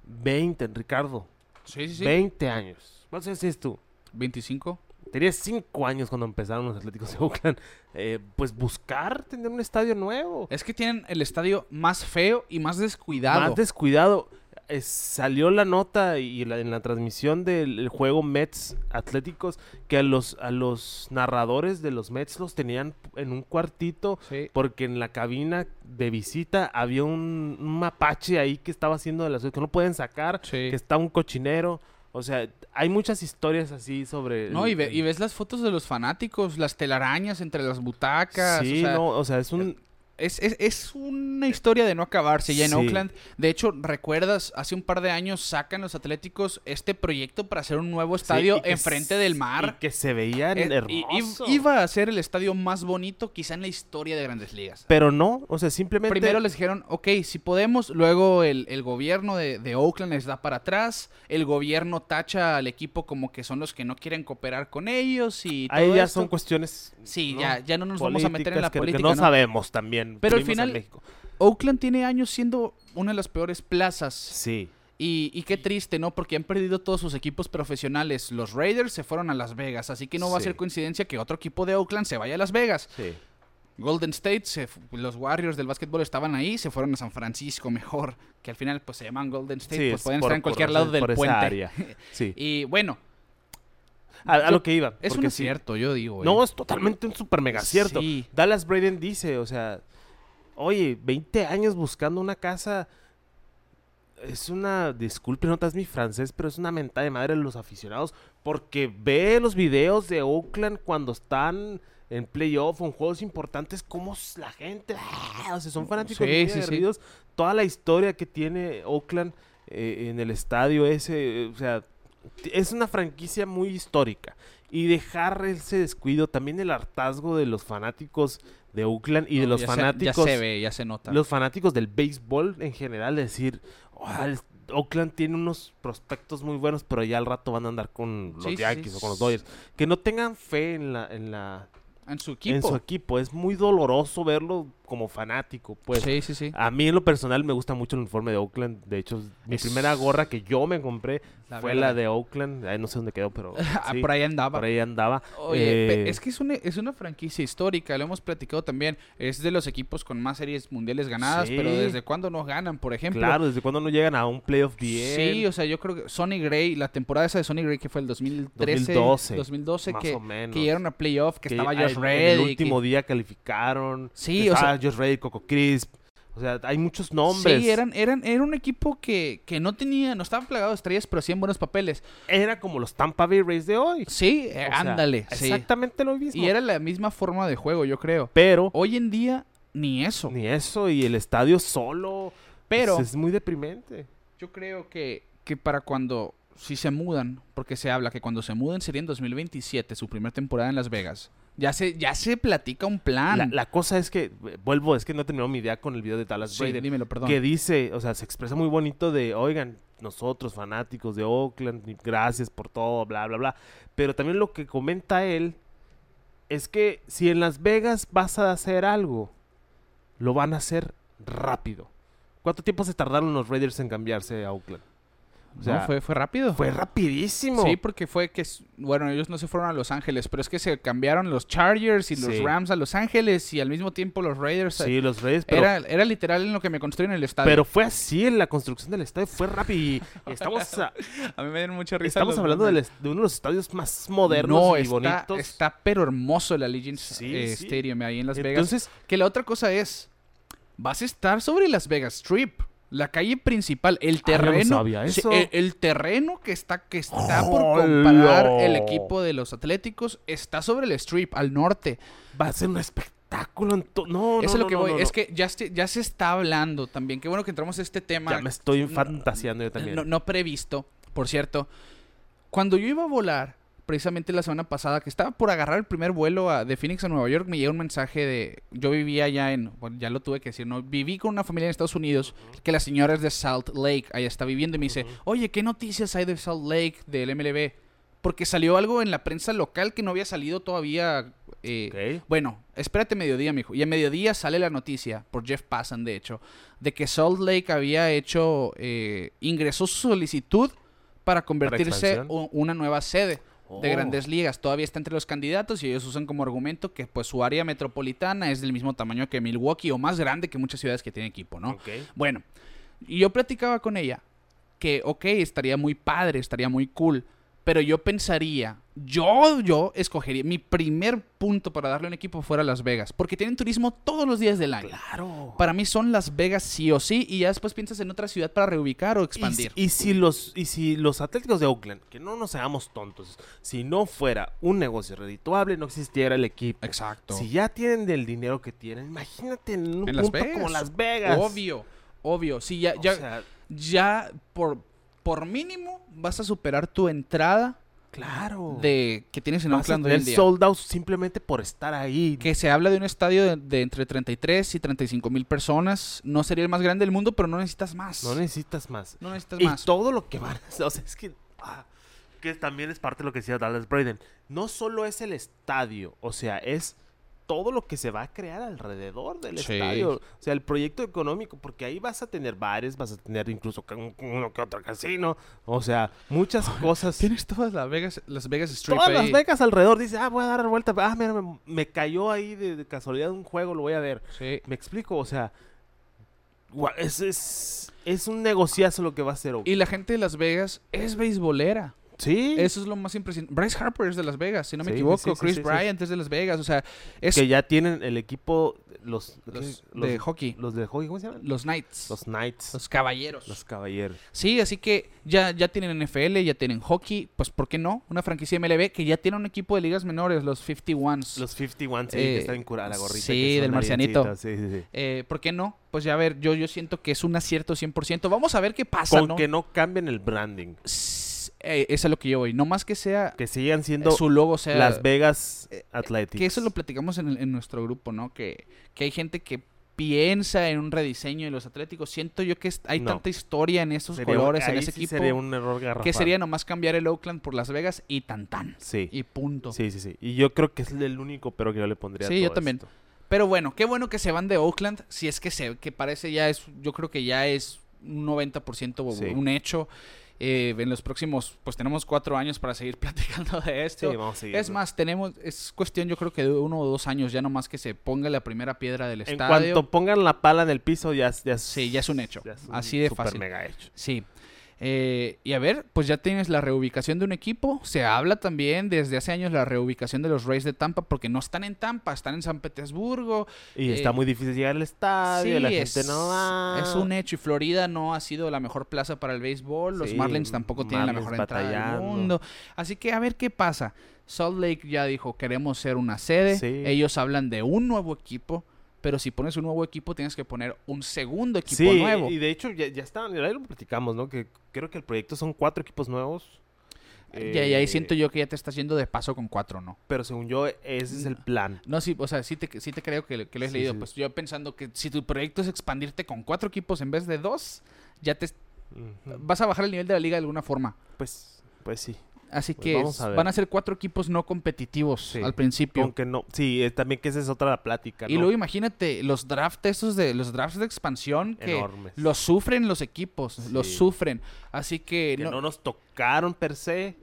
20, Ricardo. Sí, sí, sí. 20 años. ¿Cuántos años tienes tú? 25. Tenías 5 años cuando empezaron los Atléticos de Oakland. Eh, pues buscar tener un estadio nuevo. Es que tienen el estadio más feo y más descuidado. Más descuidado. Eh, salió la nota y la- en la transmisión del el juego Mets Atléticos que a los, a los narradores de los Mets los tenían en un cuartito Sí. porque en la cabina de visita había un, un mapache ahí que estaba haciendo de las que no pueden sacar, Sí. que está un cochinero. O sea, hay muchas historias así sobre... No, y, el- ve- el- y ves las fotos de los fanáticos, las telarañas entre las butacas. Sí, o sea, no, o sea, es un... es, es- es una historia de no acabarse ya en Sí. Oakland. De hecho, recuerdas, hace un par de años sacan los Atléticos este proyecto para hacer un nuevo estadio Sí, enfrente del Y mar. que se veían Eh, y- hermosos. iba a ser el estadio más bonito quizá en la historia de Grandes Ligas. Pero no, o sea, simplemente... Primero les dijeron, ok, si podemos, luego el, el gobierno de, de Oakland les da para atrás, el gobierno tacha al equipo como que son los que no quieren cooperar con ellos y todo Ahí ya esto. son cuestiones. Sí, ¿no? ya, ya no nos vamos a meter en la que- política. Que no, ¿no? sabemos también. Pero al final- México. Oakland tiene años siendo una de las peores plazas. Sí. Y, y qué triste, ¿no? Porque han perdido todos sus equipos profesionales. Los Raiders se fueron a Las Vegas, así que no va a ser coincidencia que otro equipo de Oakland se vaya a Las Vegas. Sí. Golden State, se los Warriors del básquetbol estaban ahí, se fueron a San Francisco mejor, que al final pues se llaman Golden State, Sí, pues es pueden por- estar en cualquier lado del por esa puente. área. Sí. Y bueno, A, a yo- lo que iba. es un sí- acierto, yo digo. No, eh. es totalmente un super mega cierto. Sí. Dallas Braden dice, o sea, oye, 20 años buscando una casa. es una, disculpe, no es mi francés, pero es una mentada de madre de los aficionados porque ve los videos de Oakland cuando están en playoff o en juegos importantes, como la gente, ¡ah! o sea, son fanáticos Sí, sí. Toda la historia que tiene Oakland eh, en el estadio ese, eh, o sea, es una franquicia muy histórica. Y dejar ese descuido, también el hartazgo de los fanáticos de Oakland y de No, los ya se- fanáticos ya se ve, ya se nota. los fanáticos del béisbol en general decir, "Ah, el- Oakland tiene unos prospectos muy buenos, pero ya al rato van a andar con los Sí, Yankees sí. o con los Dodgers. Que no tengan fe en la, en la, en su en equipo. su equipo. Es muy doloroso verlo como fanático, pues. sí, sí, sí. A mí en lo personal me gusta mucho el uniforme de Oakland. De hecho, mi Es- primera gorra que yo me compré La fue la de Oakland. Ay, no sé dónde quedó, pero Ah, sí, por ahí andaba. por ahí andaba. Oye, Eh, es que es una, es una franquicia histórica, lo hemos platicado también. Es de los equipos con más series mundiales ganadas, Sí. pero ¿desde cuándo no ganan? Por ejemplo, Claro, ¿desde cuándo no llegan a un playoff bien? Sí, o sea, yo creo que Sonny Gray, la temporada esa de Sonny Gray que fue el 2013, 2012, 2012 más que, o menos. que llegaron a playoff, que, estaba Josh Reddick. el último día calificaron. Sí, o estaba Josh Reddick, Coco Crisp. O sea, hay muchos nombres. Sí, eran, eran, era un equipo que, que no tenía, no estaba plagado de estrellas, pero hacían buenos papeles. Era como los Tampa Bay Rays de hoy. Sí, eh, sea, ándale, sí. Exactamente lo mismo. Y era la misma forma de juego, yo creo. Pero Hoy en día, ni eso. ni eso y el estadio solo. Pero pues, es muy deprimente. yo creo que, que para cuando, si se mudan, porque se habla que cuando se muden sería en 2027, su primera temporada en Las Vegas. Ya se, ya se platica un plan. La, la cosa es que, eh, vuelvo, es que no he terminado mi idea con el video de Dallas Sí, dímelo, perdón. Que dice, o sea, se expresa muy bonito de, oigan, nosotros fanáticos de Oakland, gracias por todo, bla, bla, bla. Pero también lo que comenta él es que si en Las Vegas vas a hacer algo, lo van a hacer rápido. ¿Cuánto tiempo se tardaron los Raiders en cambiarse a Oakland? O sea, no, fue, fue rápido. fue rapidísimo. Sí, porque fue que, bueno, ellos no se fueron a Los Ángeles, pero es que se cambiaron los Chargers y los Sí. Rams a Los Ángeles y al mismo tiempo los Raiders. Sí, los Raiders, pero, era, era literal en lo que me construyeron el estadio. pero fue así en la construcción del estadio, fue rápido. Y estamos, a- a mí me dieron mucha risa. estamos hablando del de uno de los estadios más modernos no, y está, bonitos. está pero hermoso el Allegiant Sí, eh, sí. Stadium ahí en Las Vegas. Entonces, Que la otra cosa es, vas a estar sobre Las Vegas Strip. La calle principal, el Ah, no terreno, sabía sí, eso. el, el terreno que está que está por ¡Hola! comparar el equipo de los Atléticos está sobre el Strip al norte. va a ser un espectáculo. en to- no, no, es lo no, que no, voy. no, es no. que ya, ya se está hablando también. Qué bueno que entramos a este tema. Ya me estoy no- fantaseando yo también. No, no previsto, por cierto. Cuando yo iba a volar, precisamente la semana pasada, que estaba por agarrar el primer vuelo a- de Phoenix a Nueva York, me llegó un mensaje de... Yo vivía allá en... Bueno, ya lo tuve que decir, ¿no? Viví con una familia en Estados Unidos, que la señora es de Salt Lake, allá está viviendo, y me dice, oye, ¿qué noticias hay de Salt Lake, del MLB? Porque salió algo en la prensa local que no había salido todavía... eh, bueno, espérate mediodía, mijo. Y a mediodía sale la noticia, por Jeff Passan, de hecho, de que Salt Lake había hecho, eh, ingresó su solicitud para convertirse u- una nueva sede de Oh. grandes ligas. Todavía está entre los candidatos y ellos usan como argumento que pues su área metropolitana es del mismo tamaño que Milwaukee o más grande que muchas ciudades que tienen equipo, ¿no? Bueno, y yo platicaba con ella que, ok, estaría muy padre, estaría muy cool, pero yo pensaría, yo, yo escogería, mi primer punto para darle un equipo fuera Las Vegas, porque tienen turismo todos los días del año. Claro. Para mí son Las Vegas sí o sí, y ya después piensas en otra ciudad para reubicar o expandir. si- y si los y si los Atléticos de Oakland, que no nos hagamos tontos, si no fuera un negocio redituable, no existiera el equipo. Exacto. Si ya tienen del dinero que tienen, imagínate en un En Las punto Vegas. como Las Vegas. Obvio, obvio. Sí, ya, O ya, sea, ya por, por mínimo vas a superar tu entrada claro. de que tienes en Oakland hoy en día. sold out simplemente por estar ahí. Que se habla de un estadio de, de entre 33 y 35 mil personas. No sería el más grande del mundo, pero no necesitas más. No necesitas más. No necesitas y más. todo lo que van a hacer, o sea, es que, ah, que también es parte de lo que decía Dallas Braden. No solo es el estadio, o sea, es todo lo que se va a crear alrededor del Sí. estadio. O sea, el proyecto económico, porque ahí vas a tener bares, vas a tener incluso uno que otro casino, o sea, muchas cosas. Tienes todas las Vegas, Las Vegas Strip Todas las becas alrededor, dice, ah, voy a dar vuelta, ah, mira, me, me cayó ahí de, de casualidad un juego, lo voy a ver. Sí. Me explico, o sea, es, es, es un negociazo lo que va a hacer. Oakland. Y la gente de Las Vegas es beisbolera. Sí. Eso es lo más impresionante. Bryce Harper es de Las Vegas, si no me Sí, equivoco. sí, sí, Chris sí, sí. Bryant es de Las Vegas. O sea, es que ya tienen el equipo, los, de hockey. Los de hockey, ¿cómo se llaman? Los Knights. Los Knights. Los caballeros. Los caballeros. Sí, así que ya, ya tienen NFL, ya tienen hockey. Pues, ¿por qué no? Una franquicia MLB que ya tiene un equipo de ligas menores, los 51s. Los 51, sí, Eh, que están en cura la gorrita. sí, del marcianito. Sí, sí, sí. Eh, ¿Por qué no? Pues ya a ver, yo, yo siento que es un acierto 100%. Vamos a ver qué pasa, Con ¿no? que no cambien el branding. S- eh, eso es lo que yo voy. No más que sea Que sigan siendo su logo sea Las Vegas eh, Athletics. que eso lo platicamos en, el- en nuestro grupo, ¿no? Que, que hay gente que piensa en un rediseño de los Atléticos. Siento yo que hay No. tanta historia en esos Sería colores, en ese sí equipo, Sería un error garrafal. que sería nomás cambiar el Oakland por Las Vegas y tan tan. Sí. Y punto. Sí, sí, sí. Y yo creo que es el único pero que yo le pondría Sí, yo todo también. esto. Pero bueno, qué bueno que se van de Oakland, si es que se que parece ya es yo creo que ya es un 90% Sí. un hecho. Eh, en los próximos, pues tenemos cuatro años para seguir platicando de esto. Sí, vamos a seguir. Es más, tenemos, es cuestión yo creo que de uno o dos años ya nomás que se ponga la primera piedra del En estadio. cuanto pongan la pala en el piso, ya, es- ya es- Sí, ya es un hecho. ya es un Así de super fácil. mega hecho. Sí. Eh, y a ver, pues ya tienes la reubicación de un equipo. Se habla también desde hace años la reubicación de los Rays de Tampa porque no están en Tampa, están en San Petersburgo. Y Eh, está muy difícil llegar al estadio, Sí, la es, gente no va. es un hecho. Y Florida no ha sido la mejor plaza para el béisbol. Los Sí, Marlins tampoco tienen la mejor entrada del mundo. Así que a ver qué pasa. Salt Lake ya dijo, queremos ser una sede. Sí. Ellos hablan de un nuevo equipo. Pero si pones un nuevo equipo, tienes que poner un segundo equipo Sí, nuevo. y de hecho ya, ya ahí lo platicamos, ¿no? Que creo que el proyecto son cuatro equipos nuevos. Y ahí- Eh, siento yo que ya te estás yendo de paso con cuatro, ¿no? Pero según yo, ese es el plan. No, sí, o sea, sí te, sí te creo que, que lo has Sí, leído. sí. Pues yo pensando que si tu proyecto es expandirte con cuatro equipos en vez de dos, ya te vas a bajar el nivel de la liga de alguna forma. Pues, pues sí. Así Pues que a van a ser cuatro equipos no competitivos Sí. al principio. Aunque no. Sí, eh, también que esa es otra plática. Y ¿no? luego imagínate los drafts esos de los drafts de expansión que Enormes. los sufren los equipos, los sufren. Así que, que no- no, nos tocaron per se,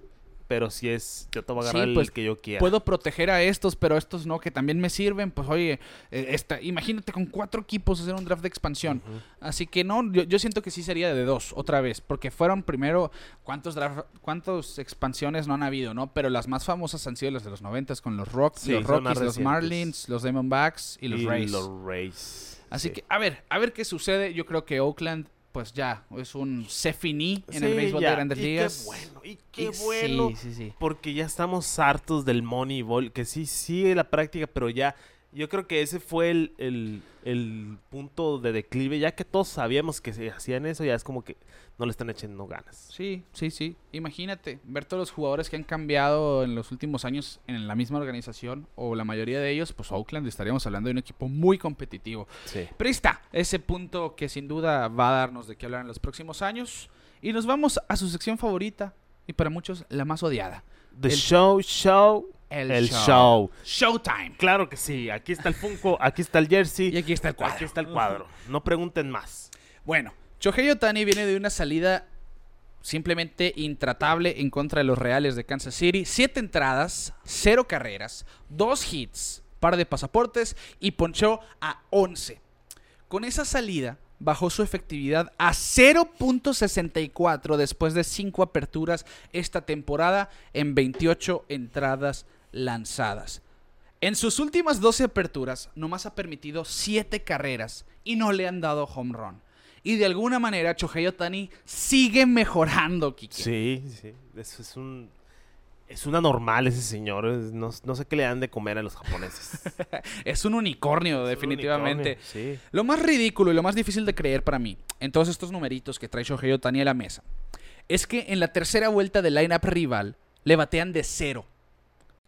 pero sí es. Yo te voy a Sí, agarrar pues, el que yo quiera. puedo proteger a estos, pero estos no, que también me sirven. Pues oye, eh, esta, imagínate con cuatro equipos hacer un draft de expansión. Así que no, yo, yo siento que sí sería de dos, otra vez, porque fueron primero, ¿cuántos draft, cuántas expansiones no han habido, no? Pero las más famosas han sido las de los noventas con los Rocks, Sí, los Rockies, los. Marlins, los Diamondbacks y los Rays. los Rays. Así Sí. que, a ver, a ver qué sucede. Yo creo que Oakland, pues ya, es un se finí en el béisbol ya. de grandes y ligas. Qué bueno, y qué Y bueno. Sí, sí, sí. Porque ya estamos hartos del Moneyball, que sí sigue la práctica, pero ya. Yo creo que ese fue el, el, el punto de declive. Ya que todos sabíamos que se hacían eso, ya es como que no le están echando ganas. Sí, sí, sí. Imagínate ver todos los jugadores que han cambiado en los últimos años en la misma organización, o la mayoría de ellos, pues Oakland estaríamos hablando de un equipo muy competitivo. Sí. Pero ahí está, ese punto que sin duda va a darnos de qué hablar en los próximos años. Y nos vamos a su sección favorita, y para muchos la más odiada. The El- show, show, El, el show. show. Showtime. Claro que sí. Aquí está el Funko, aquí está el jersey. Y aquí está el cuadro. Aquí está el cuadro. No pregunten más. Bueno, Shohei Otani viene de una salida simplemente intratable en contra de los Reales de Kansas City. Siete entradas, cero carreras, dos hits, par de pasaportes y ponchó a 11. Con esa salida bajó su efectividad a 0.64 después de cinco aperturas esta temporada en 28 entradas lanzadas. En sus últimas 12 aperturas, nomás ha permitido 7 carreras y no le han dado home run. Y de alguna manera, Chohei Otani sigue mejorando, Kike. Sí, sí. Eso es un. Es una normal ese señor. No, no sé qué le dan de comer a los japoneses. Es un unicornio, Es un definitivamente. unicornio, Sí. Lo más ridículo y lo más difícil de creer para mí, en todos estos numeritos que trae Shohei Otani a la mesa, es que en la tercera vuelta del lineup rival le batean de cero.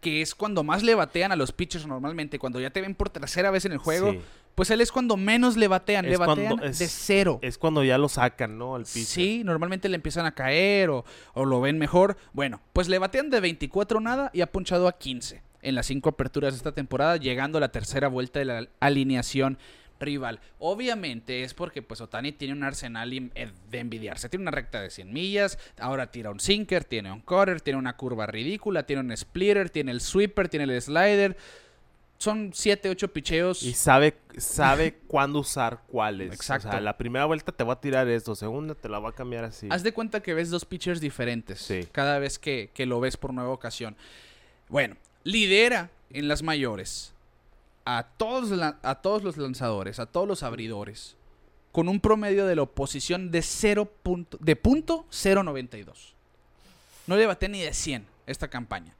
Que es cuando más le batean a los pitchers normalmente. Cuando ya te ven por tercera vez en el juego, Sí. pues él es cuando menos le batean. le Es cuando batean es- de cero. Es cuando ya lo sacan, ¿no? Al piso. Sí, normalmente le empiezan a caer o, o lo ven mejor. Bueno, pues le batean de 24 nada y ha punchado a 15 en las cinco aperturas de esta temporada, llegando a la tercera vuelta de la alineación rival. Obviamente es porque pues Otani tiene un arsenal eh, de envidiarse. Tiene una recta de 100 millas, ahora tira un sinker, tiene un cutter, tiene una curva ridícula, tiene un splitter, tiene el sweeper, tiene el slider. son 7, 8 picheos. Y sabe, sabe cuándo usar cuáles. Exacto. O sea, la primera vuelta te va a tirar esto, segunda te la va a cambiar así. Haz de cuenta que ves dos pitchers diferentes Sí. cada vez que, que lo ves por nueva ocasión. Bueno, lidera en las mayores a todos, a todos los lanzadores, a todos los abridores, con un promedio de la oposición de 0 punto, de punto 0.92. No le bate ni de 100 esta campaña.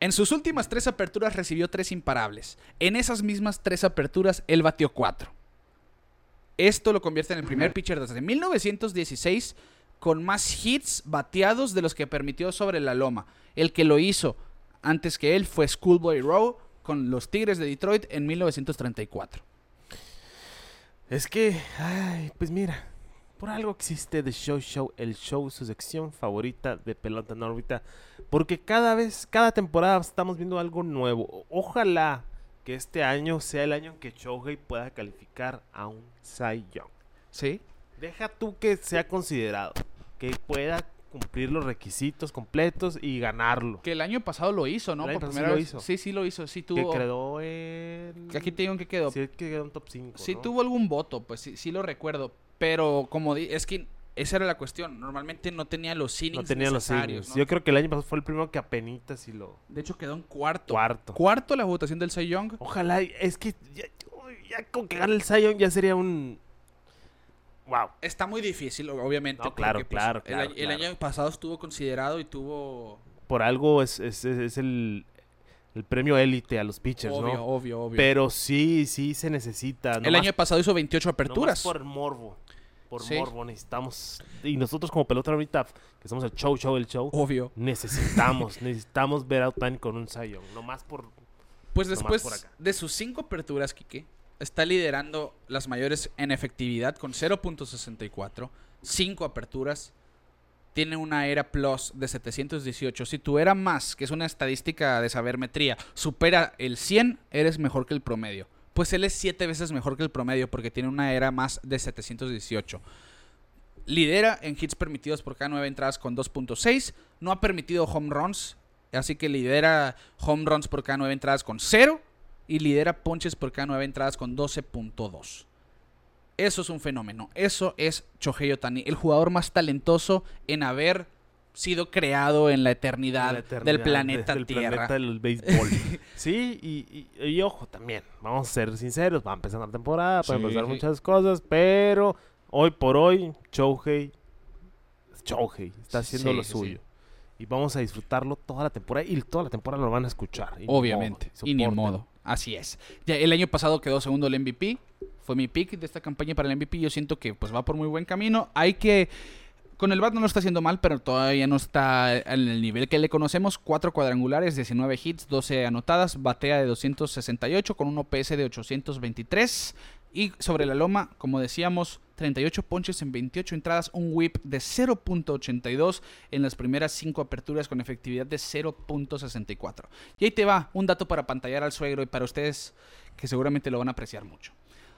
En sus últimas tres aperturas recibió tres imparables. En esas mismas tres aperturas, él batió cuatro. Esto lo convierte en el primer pitcher desde 1916 con más hits bateados de los que permitió sobre la loma. El que lo hizo antes que él fue Schoolboy Rowe con los Tigres de Detroit en 1934. Es que, ay, pues mira, por algo existe The Show Show, el show, su sección favorita de pelota en órbita, porque cada vez, cada temporada estamos viendo algo nuevo. Ojalá que este año sea el año en que Shohei pueda calificar a un Cy Young. ¿Sí? Deja tú que sea considerado, que pueda cumplir los requisitos completos y ganarlo. Que el año pasado lo hizo, ¿no? El año Por primera lo vez. hizo. Sí, sí lo hizo. Sí Que tuvo. quedó en... Aquí te digo en qué quedó. Sí, que quedó en top 5. Sí tuvo algún voto, pues sí, sí lo recuerdo. Pero como di- es que esa era la cuestión. Normalmente no tenía los innings No tenía los innings. ¿no? Yo creo que el año pasado fue el primero que apenitas y lo... De hecho quedó en cuarto. Cuarto. Cuarto la votación del Cy Young. Ojalá, es que ya, ya con que gane el Zion ya sería un... Wow. Está muy difícil, obviamente. No, claro, pues, claro, el, claro, el año pasado estuvo considerado y tuvo... Por algo es, es, es- es el, el premio élite a los pitchers, Obvio, ¿no? obvio, obvio. Pero sí, sí se necesita. el nomás- año pasado hizo 28 nomás aperturas. por morbo. Por Sí. morbo necesitamos... Y nosotros como pelota ahorita, que somos el show, show, el show, Obvio. necesitamos, necesitamos ver a Otani con un Zion. Nomás por... Pues después por acá. de sus cinco aperturas, Quique, está liderando las mayores en efectividad con 0.64. Cinco aperturas. Tiene una era plus de 718. Si tu era más, que es una estadística de sabermetría, supera el 100, eres mejor que el promedio. Pues él es siete veces mejor que el promedio porque tiene una era más de 718. Lidera en hits permitidos por cada nueve entradas con 2.6. No ha permitido home runs. Así que lidera home runs por cada nueve entradas con 0. Y lidera ponches por cada nueve entradas con 12.2. Eso es un fenómeno. Eso es Shohei Otani, el jugador más talentoso en haber sido creado en la eternidad, la eternidad del de- planeta del Tierra. planeta del béisbol. sí, y, y- y ojo también, vamos a ser sinceros, va a empezar la temporada, pueden Sí, pasar sí. muchas cosas, pero hoy por hoy, Chohei, Chohei está haciendo Sí, lo suyo. Y vamos a disfrutarlo toda la temporada y toda la temporada lo van a escuchar. y ni Obviamente. modo, y ni modo. Así es. El año pasado quedó segundo el MVP. Fue mi pick de esta campaña para el MVP. Yo siento que pues va por muy buen camino. Hay que. Con el bat no lo está haciendo mal, pero todavía no está en el nivel que le conocemos. Cuatro cuadrangulares, 19 hits, 12 anotadas, batea de 268 con un OPS de 823. Y sobre la loma, como decíamos, 38 ponches en 28 entradas, un whip de 0.82 en las primeras 5 aperturas con efectividad de 0.64. Y ahí te va un dato para pantallar al suegro y para ustedes que seguramente lo van a apreciar mucho.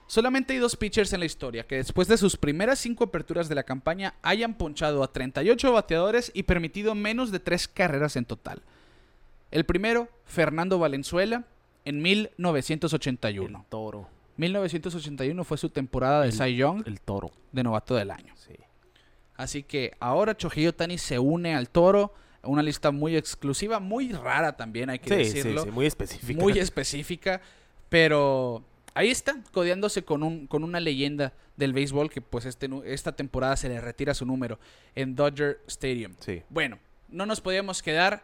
Solamente hay dos pitchers en la historia que después de sus primeras 5 aperturas de la campaña hayan ponchado a 38 bateadores y permitido menos de 3 carreras en total. El primero, Fernando Valenzuela, en 1981. El toro, 1981 fue su temporada de Cy Young el toro, de novato del año. sí. Así que ahora Shohei Otani se une al toro. Una lista muy exclusiva, muy rara también, hay que Sí, sí, decirlo. sí, muy específica. muy específica. Pero ahí está, codeándose con, un, con una leyenda del béisbol que pues este, esta temporada se le retira su número en Dodger Stadium. Sí. Bueno, no nos podíamos quedar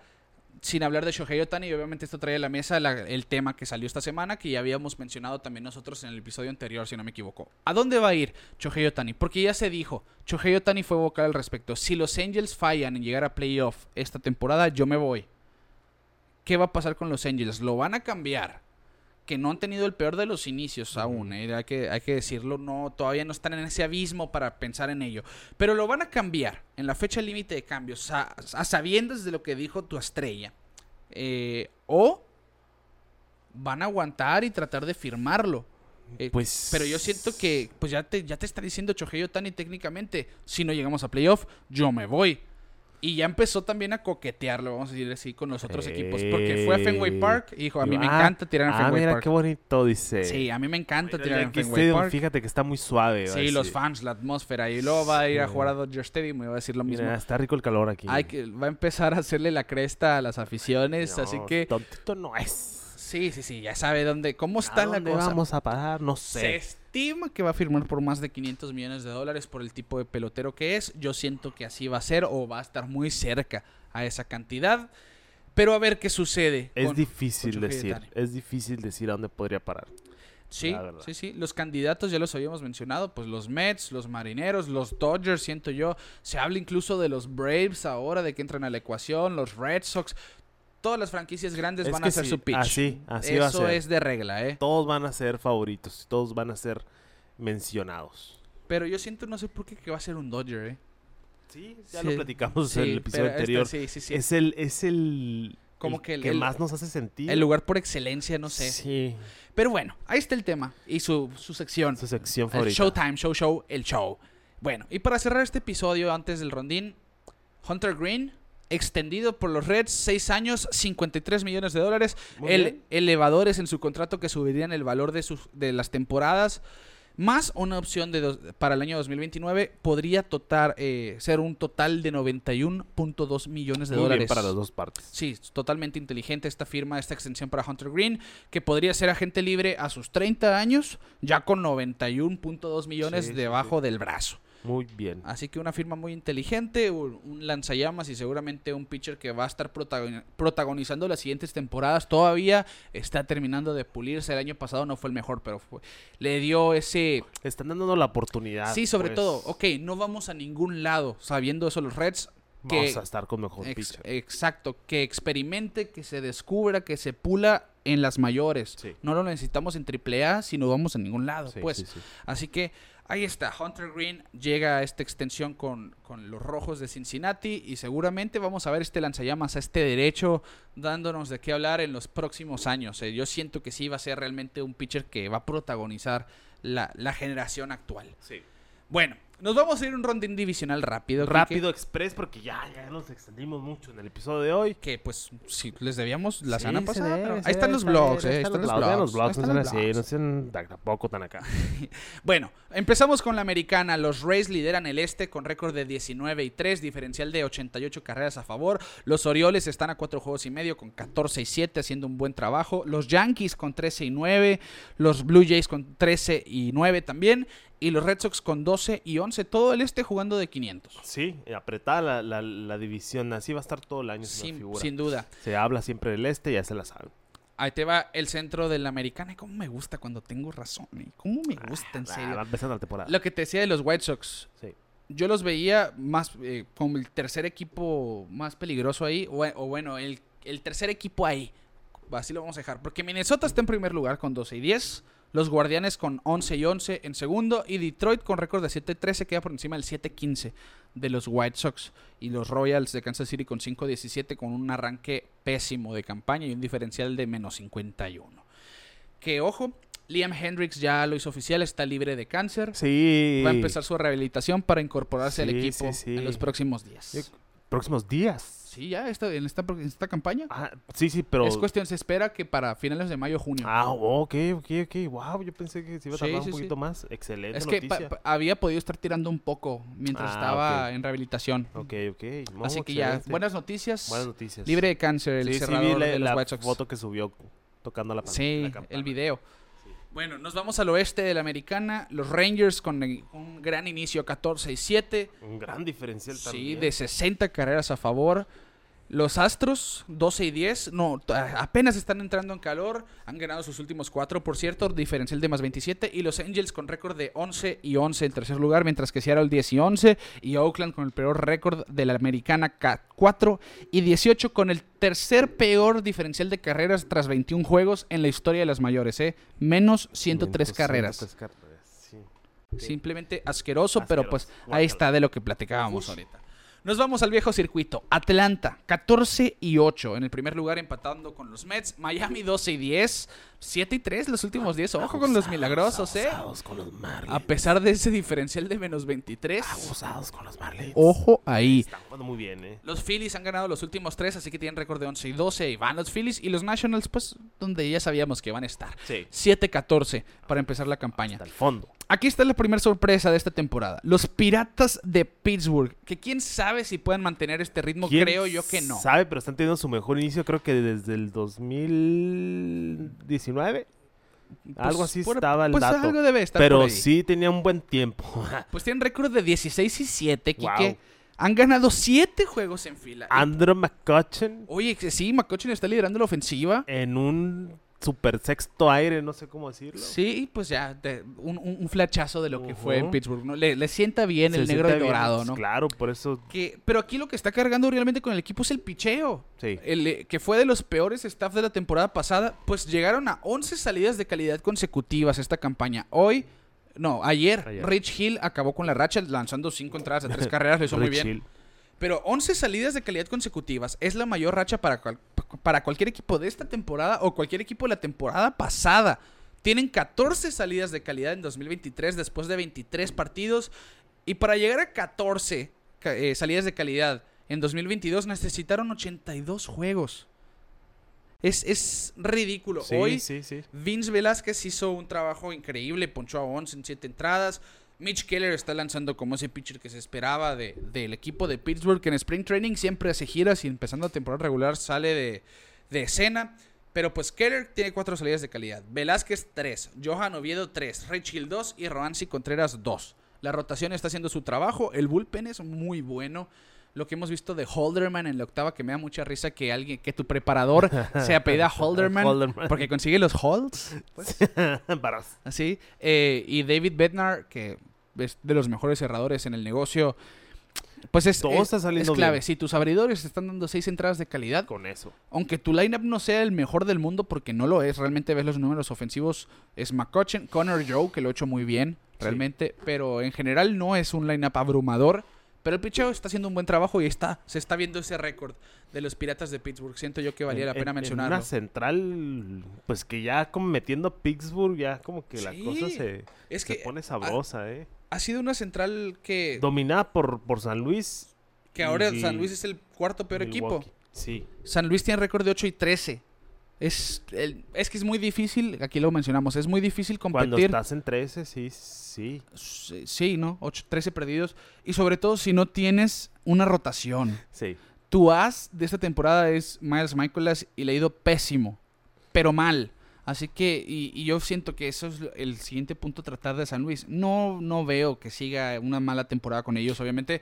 sin hablar de Shohei Otani y obviamente esto trae a la mesa el tema que salió esta semana que ya habíamos mencionado también nosotros en el episodio anterior, si no me equivoco. ¿A dónde va a ir Shohei Otani? Porque ya se dijo, Shohei Otani fue vocal al respecto. Si los Angels fallan en llegar a playoff esta temporada, yo me voy. ¿Qué va a pasar con los Angels? ¿Lo van a cambiar? Que no han tenido el peor de los inicios aún, ¿eh? hay, que, hay que decirlo, no, todavía no están en ese abismo para pensar en ello. Pero lo van a cambiar en la fecha límite de cambios, a, a sabiendas de lo que dijo tu estrella. Eh, o van a aguantar y tratar de firmarlo. Eh, Pues- Pero yo siento que pues ya te, ya te está diciendo Chohei Otani técnicamente, si no llegamos a playoff, yo me voy. Y ya empezó también a coquetearlo, vamos a decir así, con los otros equipos. Porque fue a Fenway Park y dijo, a mí me Ah, encanta tirar en Ah, Fenway mira Park. qué bonito dice. Sí, a mí me encanta Mira, tirar en Fenway Stadium, Park. Fíjate que está muy suave. Sí, los fans, la atmósfera. Y luego va a ir a jugar a Dodger Stadium y va a decir lo mismo. Mira, está rico el calor aquí. Hay que, va a empezar a hacerle la cresta a las aficiones, No, así que... Tontito no es. Sí, sí, sí, ya sabe dónde, cómo está ¿A la dónde cosa. vamos a parar? No Se sé. estima que va a firmar por más de 500 millones de dólares por el tipo de pelotero que es. Yo siento que así va a ser o va a estar muy cerca a esa cantidad. Pero a ver qué sucede. Es con- difícil con decir. Es difícil decir a dónde podría parar. Sí, la sí, sí. Los candidatos ya los habíamos mencionado, pues los Mets, los Marineros, los Dodgers, siento yo. Se habla incluso de los Braves ahora, de que entran a la ecuación, los Red Sox. Todas las franquicias grandes Es van que a hacer sí, su pitch. así- así Eso va a ser. es de regla, ¿eh? Todos van a ser favoritos. Todos van a ser mencionados. Pero yo siento, no sé por qué, que va a ser un Dodger, ¿eh? Sí, ya Sí. lo platicamos Sí, en el episodio este- anterior. sí, sí, sí. Es el, es el, Como el que el- el- más nos hace sentir. El lugar por excelencia, no sé. Sí, Pero bueno, ahí está el tema y su, su sección. su sección El favorita. Showtime, Show Show, el show. Bueno, y para cerrar este episodio antes del rondín, Hunter Green, extendido por los Reds, 6 años, 53 millones de dólares. El, bien. elevadores en su contrato que subirían el valor de, sus, de las temporadas. Más una opción de dos- para el año 2029 podría total, eh, ser un total de 91.2 millones de Muy bien dólares. para las dos partes. Sí, totalmente inteligente esta firma, esta extensión para Hunter Green, que podría ser agente libre a sus 30 años, ya con 91.2 millones Sí, sí, debajo del brazo. Muy bien. Así que una firma muy inteligente, un, lanzallamas y seguramente un pitcher que va a estar protagoni- protagonizando las siguientes temporadas. Todavía está terminando de pulirse. El año pasado no fue el mejor, pero fue- le dio ese... Están dando la oportunidad. sí, sobre pues. todo, ok, no vamos a ningún lado sabiendo eso los Reds. que- Vamos a estar con mejor Ex- pitcher. exacto, que experimente, que se descubra, que se pula en las mayores. Sí. No lo necesitamos en AAA si no vamos a ningún lado, Sí, pues. sí, sí. Así que ahí está, Hunter Green llega a esta extensión con, con los rojos de Cincinnati y seguramente vamos a ver este lanzallamas a este derecho dándonos de qué hablar en los próximos años. eh. Yo siento que sí va a ser realmente un pitcher que va a protagonizar la, la generación actual. Bueno, nos vamos a ir un rondín divisional rápido. Quique, Rápido Express porque ya, ya nos extendimos mucho en el episodio de hoy. Que pues sí, les debíamos la Sí, semana se pasada. debe, pero se ahí están los blogs, eh, ahí están los blogs. los blogs. no sean tampoco tan acá. Bueno, empezamos con la americana. Los Rays lideran el este con récord de 19 y 3, diferencial de 88 carreras a favor. Los Orioles están a 4 juegos y medio con 14 y 7, haciendo un buen trabajo. Los Yankees con 13 y 9. Los Blue Jays con 13 y 9 también. Y los Red Sox con 12 y 11. Todo el este jugando de 500. Sí, apretada la, la, la división, así va a estar todo el año. Sin, figura. sin duda. Se habla siempre del este, ya se la saben. Ahí te va el centro de la americana. Cómo me gusta cuando tengo razón. ¿eh? Cómo me gusta, en Ah, serio. va empezando la temporada. Lo que te decía de los White Sox. Sí. yo los veía más eh, como el tercer equipo más peligroso ahí, o, o bueno, el, el tercer equipo ahí. Así lo vamos a dejar. Porque Minnesota está en primer lugar con 12 y 10. Los Guardianes con 11 y 11 en segundo. Y Detroit con récord de 7 y 13 queda por encima del 7 15 de los White Sox. Y los Royals de Kansas City con 5 17 con un arranque pésimo de campaña y un diferencial de menos 51. Que ojo, Liam Hendricks ya lo hizo oficial, está libre de cáncer. Sí. Va a empezar su rehabilitación para incorporarse al equipo sí, sí. en los próximos días. Próximos días. Sí, ya está, en, esta, en esta campaña. Ah, sí, sí, pero. Es cuestión, se espera que para finales de mayo junio. Ah, ok, ok, ok. Wow, yo pensé que se iba a Sí, tardar sí, un sí. poquito más. Excelente es que noticia. pa- había podido estar tirando un poco mientras Ah, estaba ok. en rehabilitación. Ok, ok. No, Así que ya, excelente. buenas noticias. Buenas noticias. Libre de cáncer el sí, sí, cerrador vi la, de los la White Sox. foto que subió tocando la, pan- Sí, la el video. Bueno, nos vamos al oeste de la americana. Los Rangers con un gran inicio, 14 y 7. Un gran diferencial Sí, también. de 60 carreras a favor. Los Astros, 12 y 10, no, apenas están entrando en calor. Han ganado sus últimos cuatro, por cierto, diferencial de más 27. Y los Angels con récord de 11 y 11 en tercer lugar, mientras que Seattle 10 y 11. Y Oakland con el peor récord de la americana, ca- 4 y 18, con el tercer peor diferencial de carreras tras 21 juegos en la historia de las mayores, ¿eh? Menos 103 carreras. 103 carreras, sí. Simplemente asqueroso, pero pues ahí está de lo que platicábamos ahorita. Nos vamos al viejo circuito. Atlanta, 14 y 8. En el primer lugar empatando con los Mets. Miami, 12 y 10. 7 y 3 los últimos 10. Ojo abusados, con los milagrosos, ¿eh? Abusados Con los Marlins. a pesar de ese diferencial de menos 23. Abusados con los Marlins. Ojo ahí. Están jugando muy bien, ¿eh? Los Phillies han ganado los últimos 3, así que tienen récord de 11 y 12. Y van los Phillies. Y los Nationals, pues, donde ya sabíamos que van a estar. Sí. 7-14 para empezar la campaña. Hasta el fondo. Aquí está la primera sorpresa de esta temporada. Los Piratas de Pittsburgh. Que quién sabe si pueden mantener este ritmo. Creo yo que no. Sabe, pero están teniendo su mejor inicio, creo que desde el 2018. 19. Pues, algo así por, estaba el pues dato. Algo debe estar pero por ahí. sí tenía un buen tiempo. pues tienen récord de 16 y 7, wow. Quique. Han ganado 7 juegos en fila. Andrew McCutcheon. Oye, sí, McCutcheon está liderando la ofensiva. En un super sexto aire, no sé cómo decirlo. Sí, pues ya, de- un, un, flachazo de lo que fue en. Pittsburgh. ¿no? Le, le sienta bien Se el negro y bien, dorado, pues, ¿no? Claro, por eso. Que, pero aquí lo que está cargando realmente con el equipo es el picheo. Sí. El, eh, que fue de los peores staff de la temporada pasada, pues llegaron a 11 salidas de calidad consecutivas esta campaña. Hoy, no, ayer, Ayer. Rich Hill acabó con la racha lanzando 5 entradas a 3 carreras, lo hizo muy bien. Hill. Pero 11 salidas de calidad consecutivas es la mayor racha para, cual- para cualquier equipo de esta temporada o cualquier equipo de la temporada pasada. Tienen 14 salidas de calidad en 2023 después de 23 partidos. Y para llegar a 14 ca- eh, salidas de calidad en 2022 necesitaron 82 juegos. Es, es ridículo. Sí, Hoy sí, sí. Vince Velázquez hizo un trabajo increíble, ponchó a 11 en 7 entradas. Mitch Keller está lanzando como ese pitcher que se esperaba de- del equipo de Pittsburgh, que en Spring Training siempre hace giras y empezando la temporada regular sale de, de escena. Pero pues Keller tiene cuatro salidas de calidad. Velázquez 3, Johan Oviedo 3, Rich Hill 2 y Roansi Contreras 2. La rotación está haciendo su trabajo, el bullpen es muy bueno. Lo que hemos visto de Holderman en la octava, que me da mucha risa que alguien, que tu preparador se apellida Holderman, Holderman. porque consigue los holds. Varas. Así. eh, y David Bednar, que es de los mejores cerradores en el negocio. Pues es, Todo es- está saliendo es clave. bien. Si tus abridores están dando seis entradas de calidad, Con eso. aunque tu lineup no sea el mejor del mundo, porque no lo es, realmente ves los números ofensivos, es McCutcheon, Connor Joe, que lo ha hecho muy bien, Sí. realmente, pero en general no es un lineup abrumador. Pero el picheo está haciendo un buen trabajo y está, se está viendo ese récord de los Piratas de Pittsburgh. Siento yo que valía En- la pena en- mencionarlo. En una central, pues que ya como metiendo a Pittsburgh, ya como que la Sí, cosa se, es se que pone sabrosa, ¿eh? ha sido una central que, Dominada por, por San Luis. que ahora y- San Luis es el cuarto peor equipo. Sí. San Luis tiene récord de 8 y 13. Es, el- es que es muy difícil, aquí lo mencionamos, es muy difícil Cuando competir. estás en 13, sí, sí. Sí, Sí, ¿no? 8, 13 perdidos. Y sobre todo si no tienes una rotación. Sí. Tu as de esta temporada es Miles Michaelas y le ha ido pésimo, pero mal. Así que, y, y yo siento que eso es el siguiente punto a tratar de San Luis. No, no veo que siga una mala temporada con ellos, obviamente,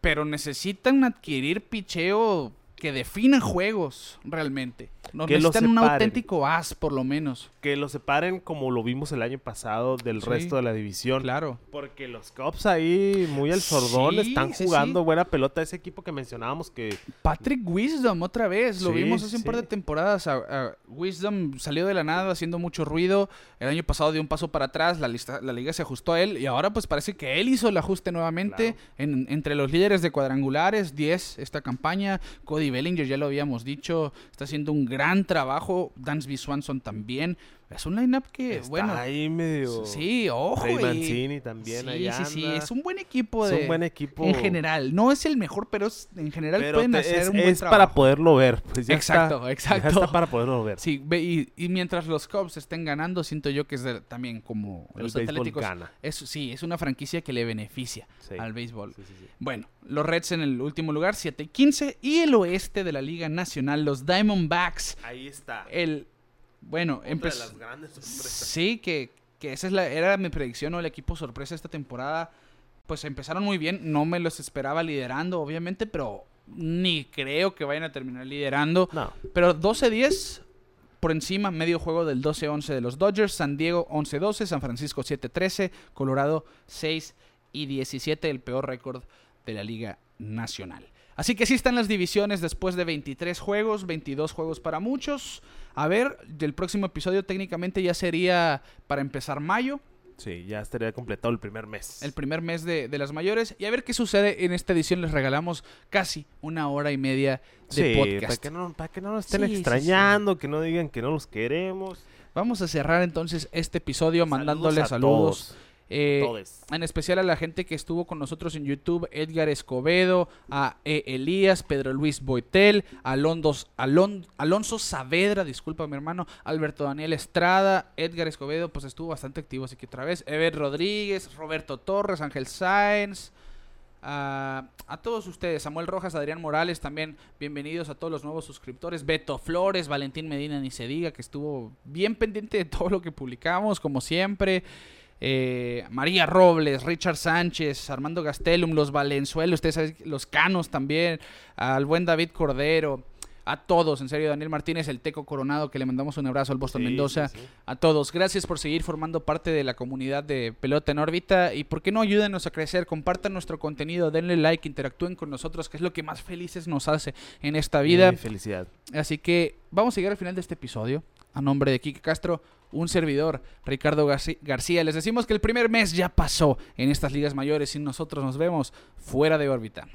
pero necesitan adquirir picheo que defina juegos realmente. No, Que necesitan un auténtico as, por lo menos. Que lo separen como lo vimos el año pasado del Sí. resto de la división. Claro. Porque los Cubs ahí, muy al sordón, Sí, están jugando sí. buena pelota. Ese equipo que mencionábamos que Patrick Wisdom, otra vez. Lo vimos hace un par de temporadas. A- a Wisdom salió de la nada haciendo mucho ruido. El año pasado dio un paso para atrás. La, lista, la liga se ajustó a él. Y ahora, pues parece que él hizo el ajuste nuevamente. Claro. En- entre los líderes de cuadrangulares, 10 esta campaña. Cody Bellinger, ya lo habíamos dicho, está haciendo un gran trabajo. Dansby Swanson también. Es un lineup que, está bueno. ahí medio... Sí, ojo. Ray Mancini también sí, ahí sí, sí. Es un buen equipo Es de. un buen equipo. En general. No es el mejor, pero es- en general Pero pueden te- hacer es, un buen es trabajo. para poderlo ver. Pues ya Exacto, está, exacto. Ya está para poderlo ver. Sí, y, y mientras los Cubs estén ganando, siento yo que es de- también como El los Atléticos. gana. Es, sí, es una franquicia que le beneficia Sí. al béisbol. Sí, sí, sí. Bueno, los Reds en el último lugar, 7 y 15. Y el oeste de la Liga Nacional, los Diamondbacks. Ahí está. El. Bueno, empezó. las grandes sorpresas. Sí, que, que esa es la, era mi predicción o el equipo sorpresa esta temporada. Pues empezaron muy bien, no me los esperaba liderando, obviamente, pero ni creo que vayan a terminar liderando. No. Pero 12-10 por encima, medio juego del 12-11 de los Dodgers, San Diego 11-12, San Francisco 7-13, Colorado 6 y 17, el peor récord de la Liga Nacional. Así que sí están las divisiones después de 23 juegos, 22 juegos para muchos. A ver, del próximo episodio técnicamente ya sería para empezar mayo, Sí, ya estaría completado el primer mes. el primer mes de, de las mayores. Y a ver qué sucede en esta edición. Les regalamos casi una hora y media de sí, podcast. Para que, no, para que no nos estén Sí, sí, sí. extrañando, que no digan que no los queremos. Vamos a cerrar entonces este episodio mandándoles saludos. Eh, en especial a la gente que estuvo con nosotros en YouTube, Edgar Escobedo, a E. Elías, Pedro Luis Boitel, Alonso, Alon- Alonso Saavedra, disculpa mi hermano, Alberto Daniel Estrada, Edgar Escobedo, pues estuvo bastante activo, así que otra vez, Ever Rodríguez, Roberto Torres, Ángel Sáenz, a, a todos ustedes, Samuel Rojas, Adrián Morales, también bienvenidos a todos los nuevos suscriptores, Beto Flores, Valentín Medina, ni se diga, que estuvo bien pendiente de todo lo que publicamos, como siempre. Eh, María Robles, Richard Sánchez, Armando Gastelum, los Valenzuelos, ustedes saben, los Canos también, al buen David Cordero, a todos, en serio, Daniel Martínez, el Teco Coronado, que le mandamos un abrazo al Boston Sí, Mendoza, sí, sí. a todos, gracias por seguir formando parte de la comunidad de Pelota en órbita y por qué no ayúdenos a crecer, compartan nuestro contenido, denle like, interactúen con nosotros, que es lo que más felices nos hace en esta vida. Felicidad. Así que vamos a llegar al final de este episodio. A nombre de Kike Castro, un servidor, Ricardo García. Les decimos que el primer mes ya pasó en estas ligas mayores y nosotros nos vemos fuera de órbita.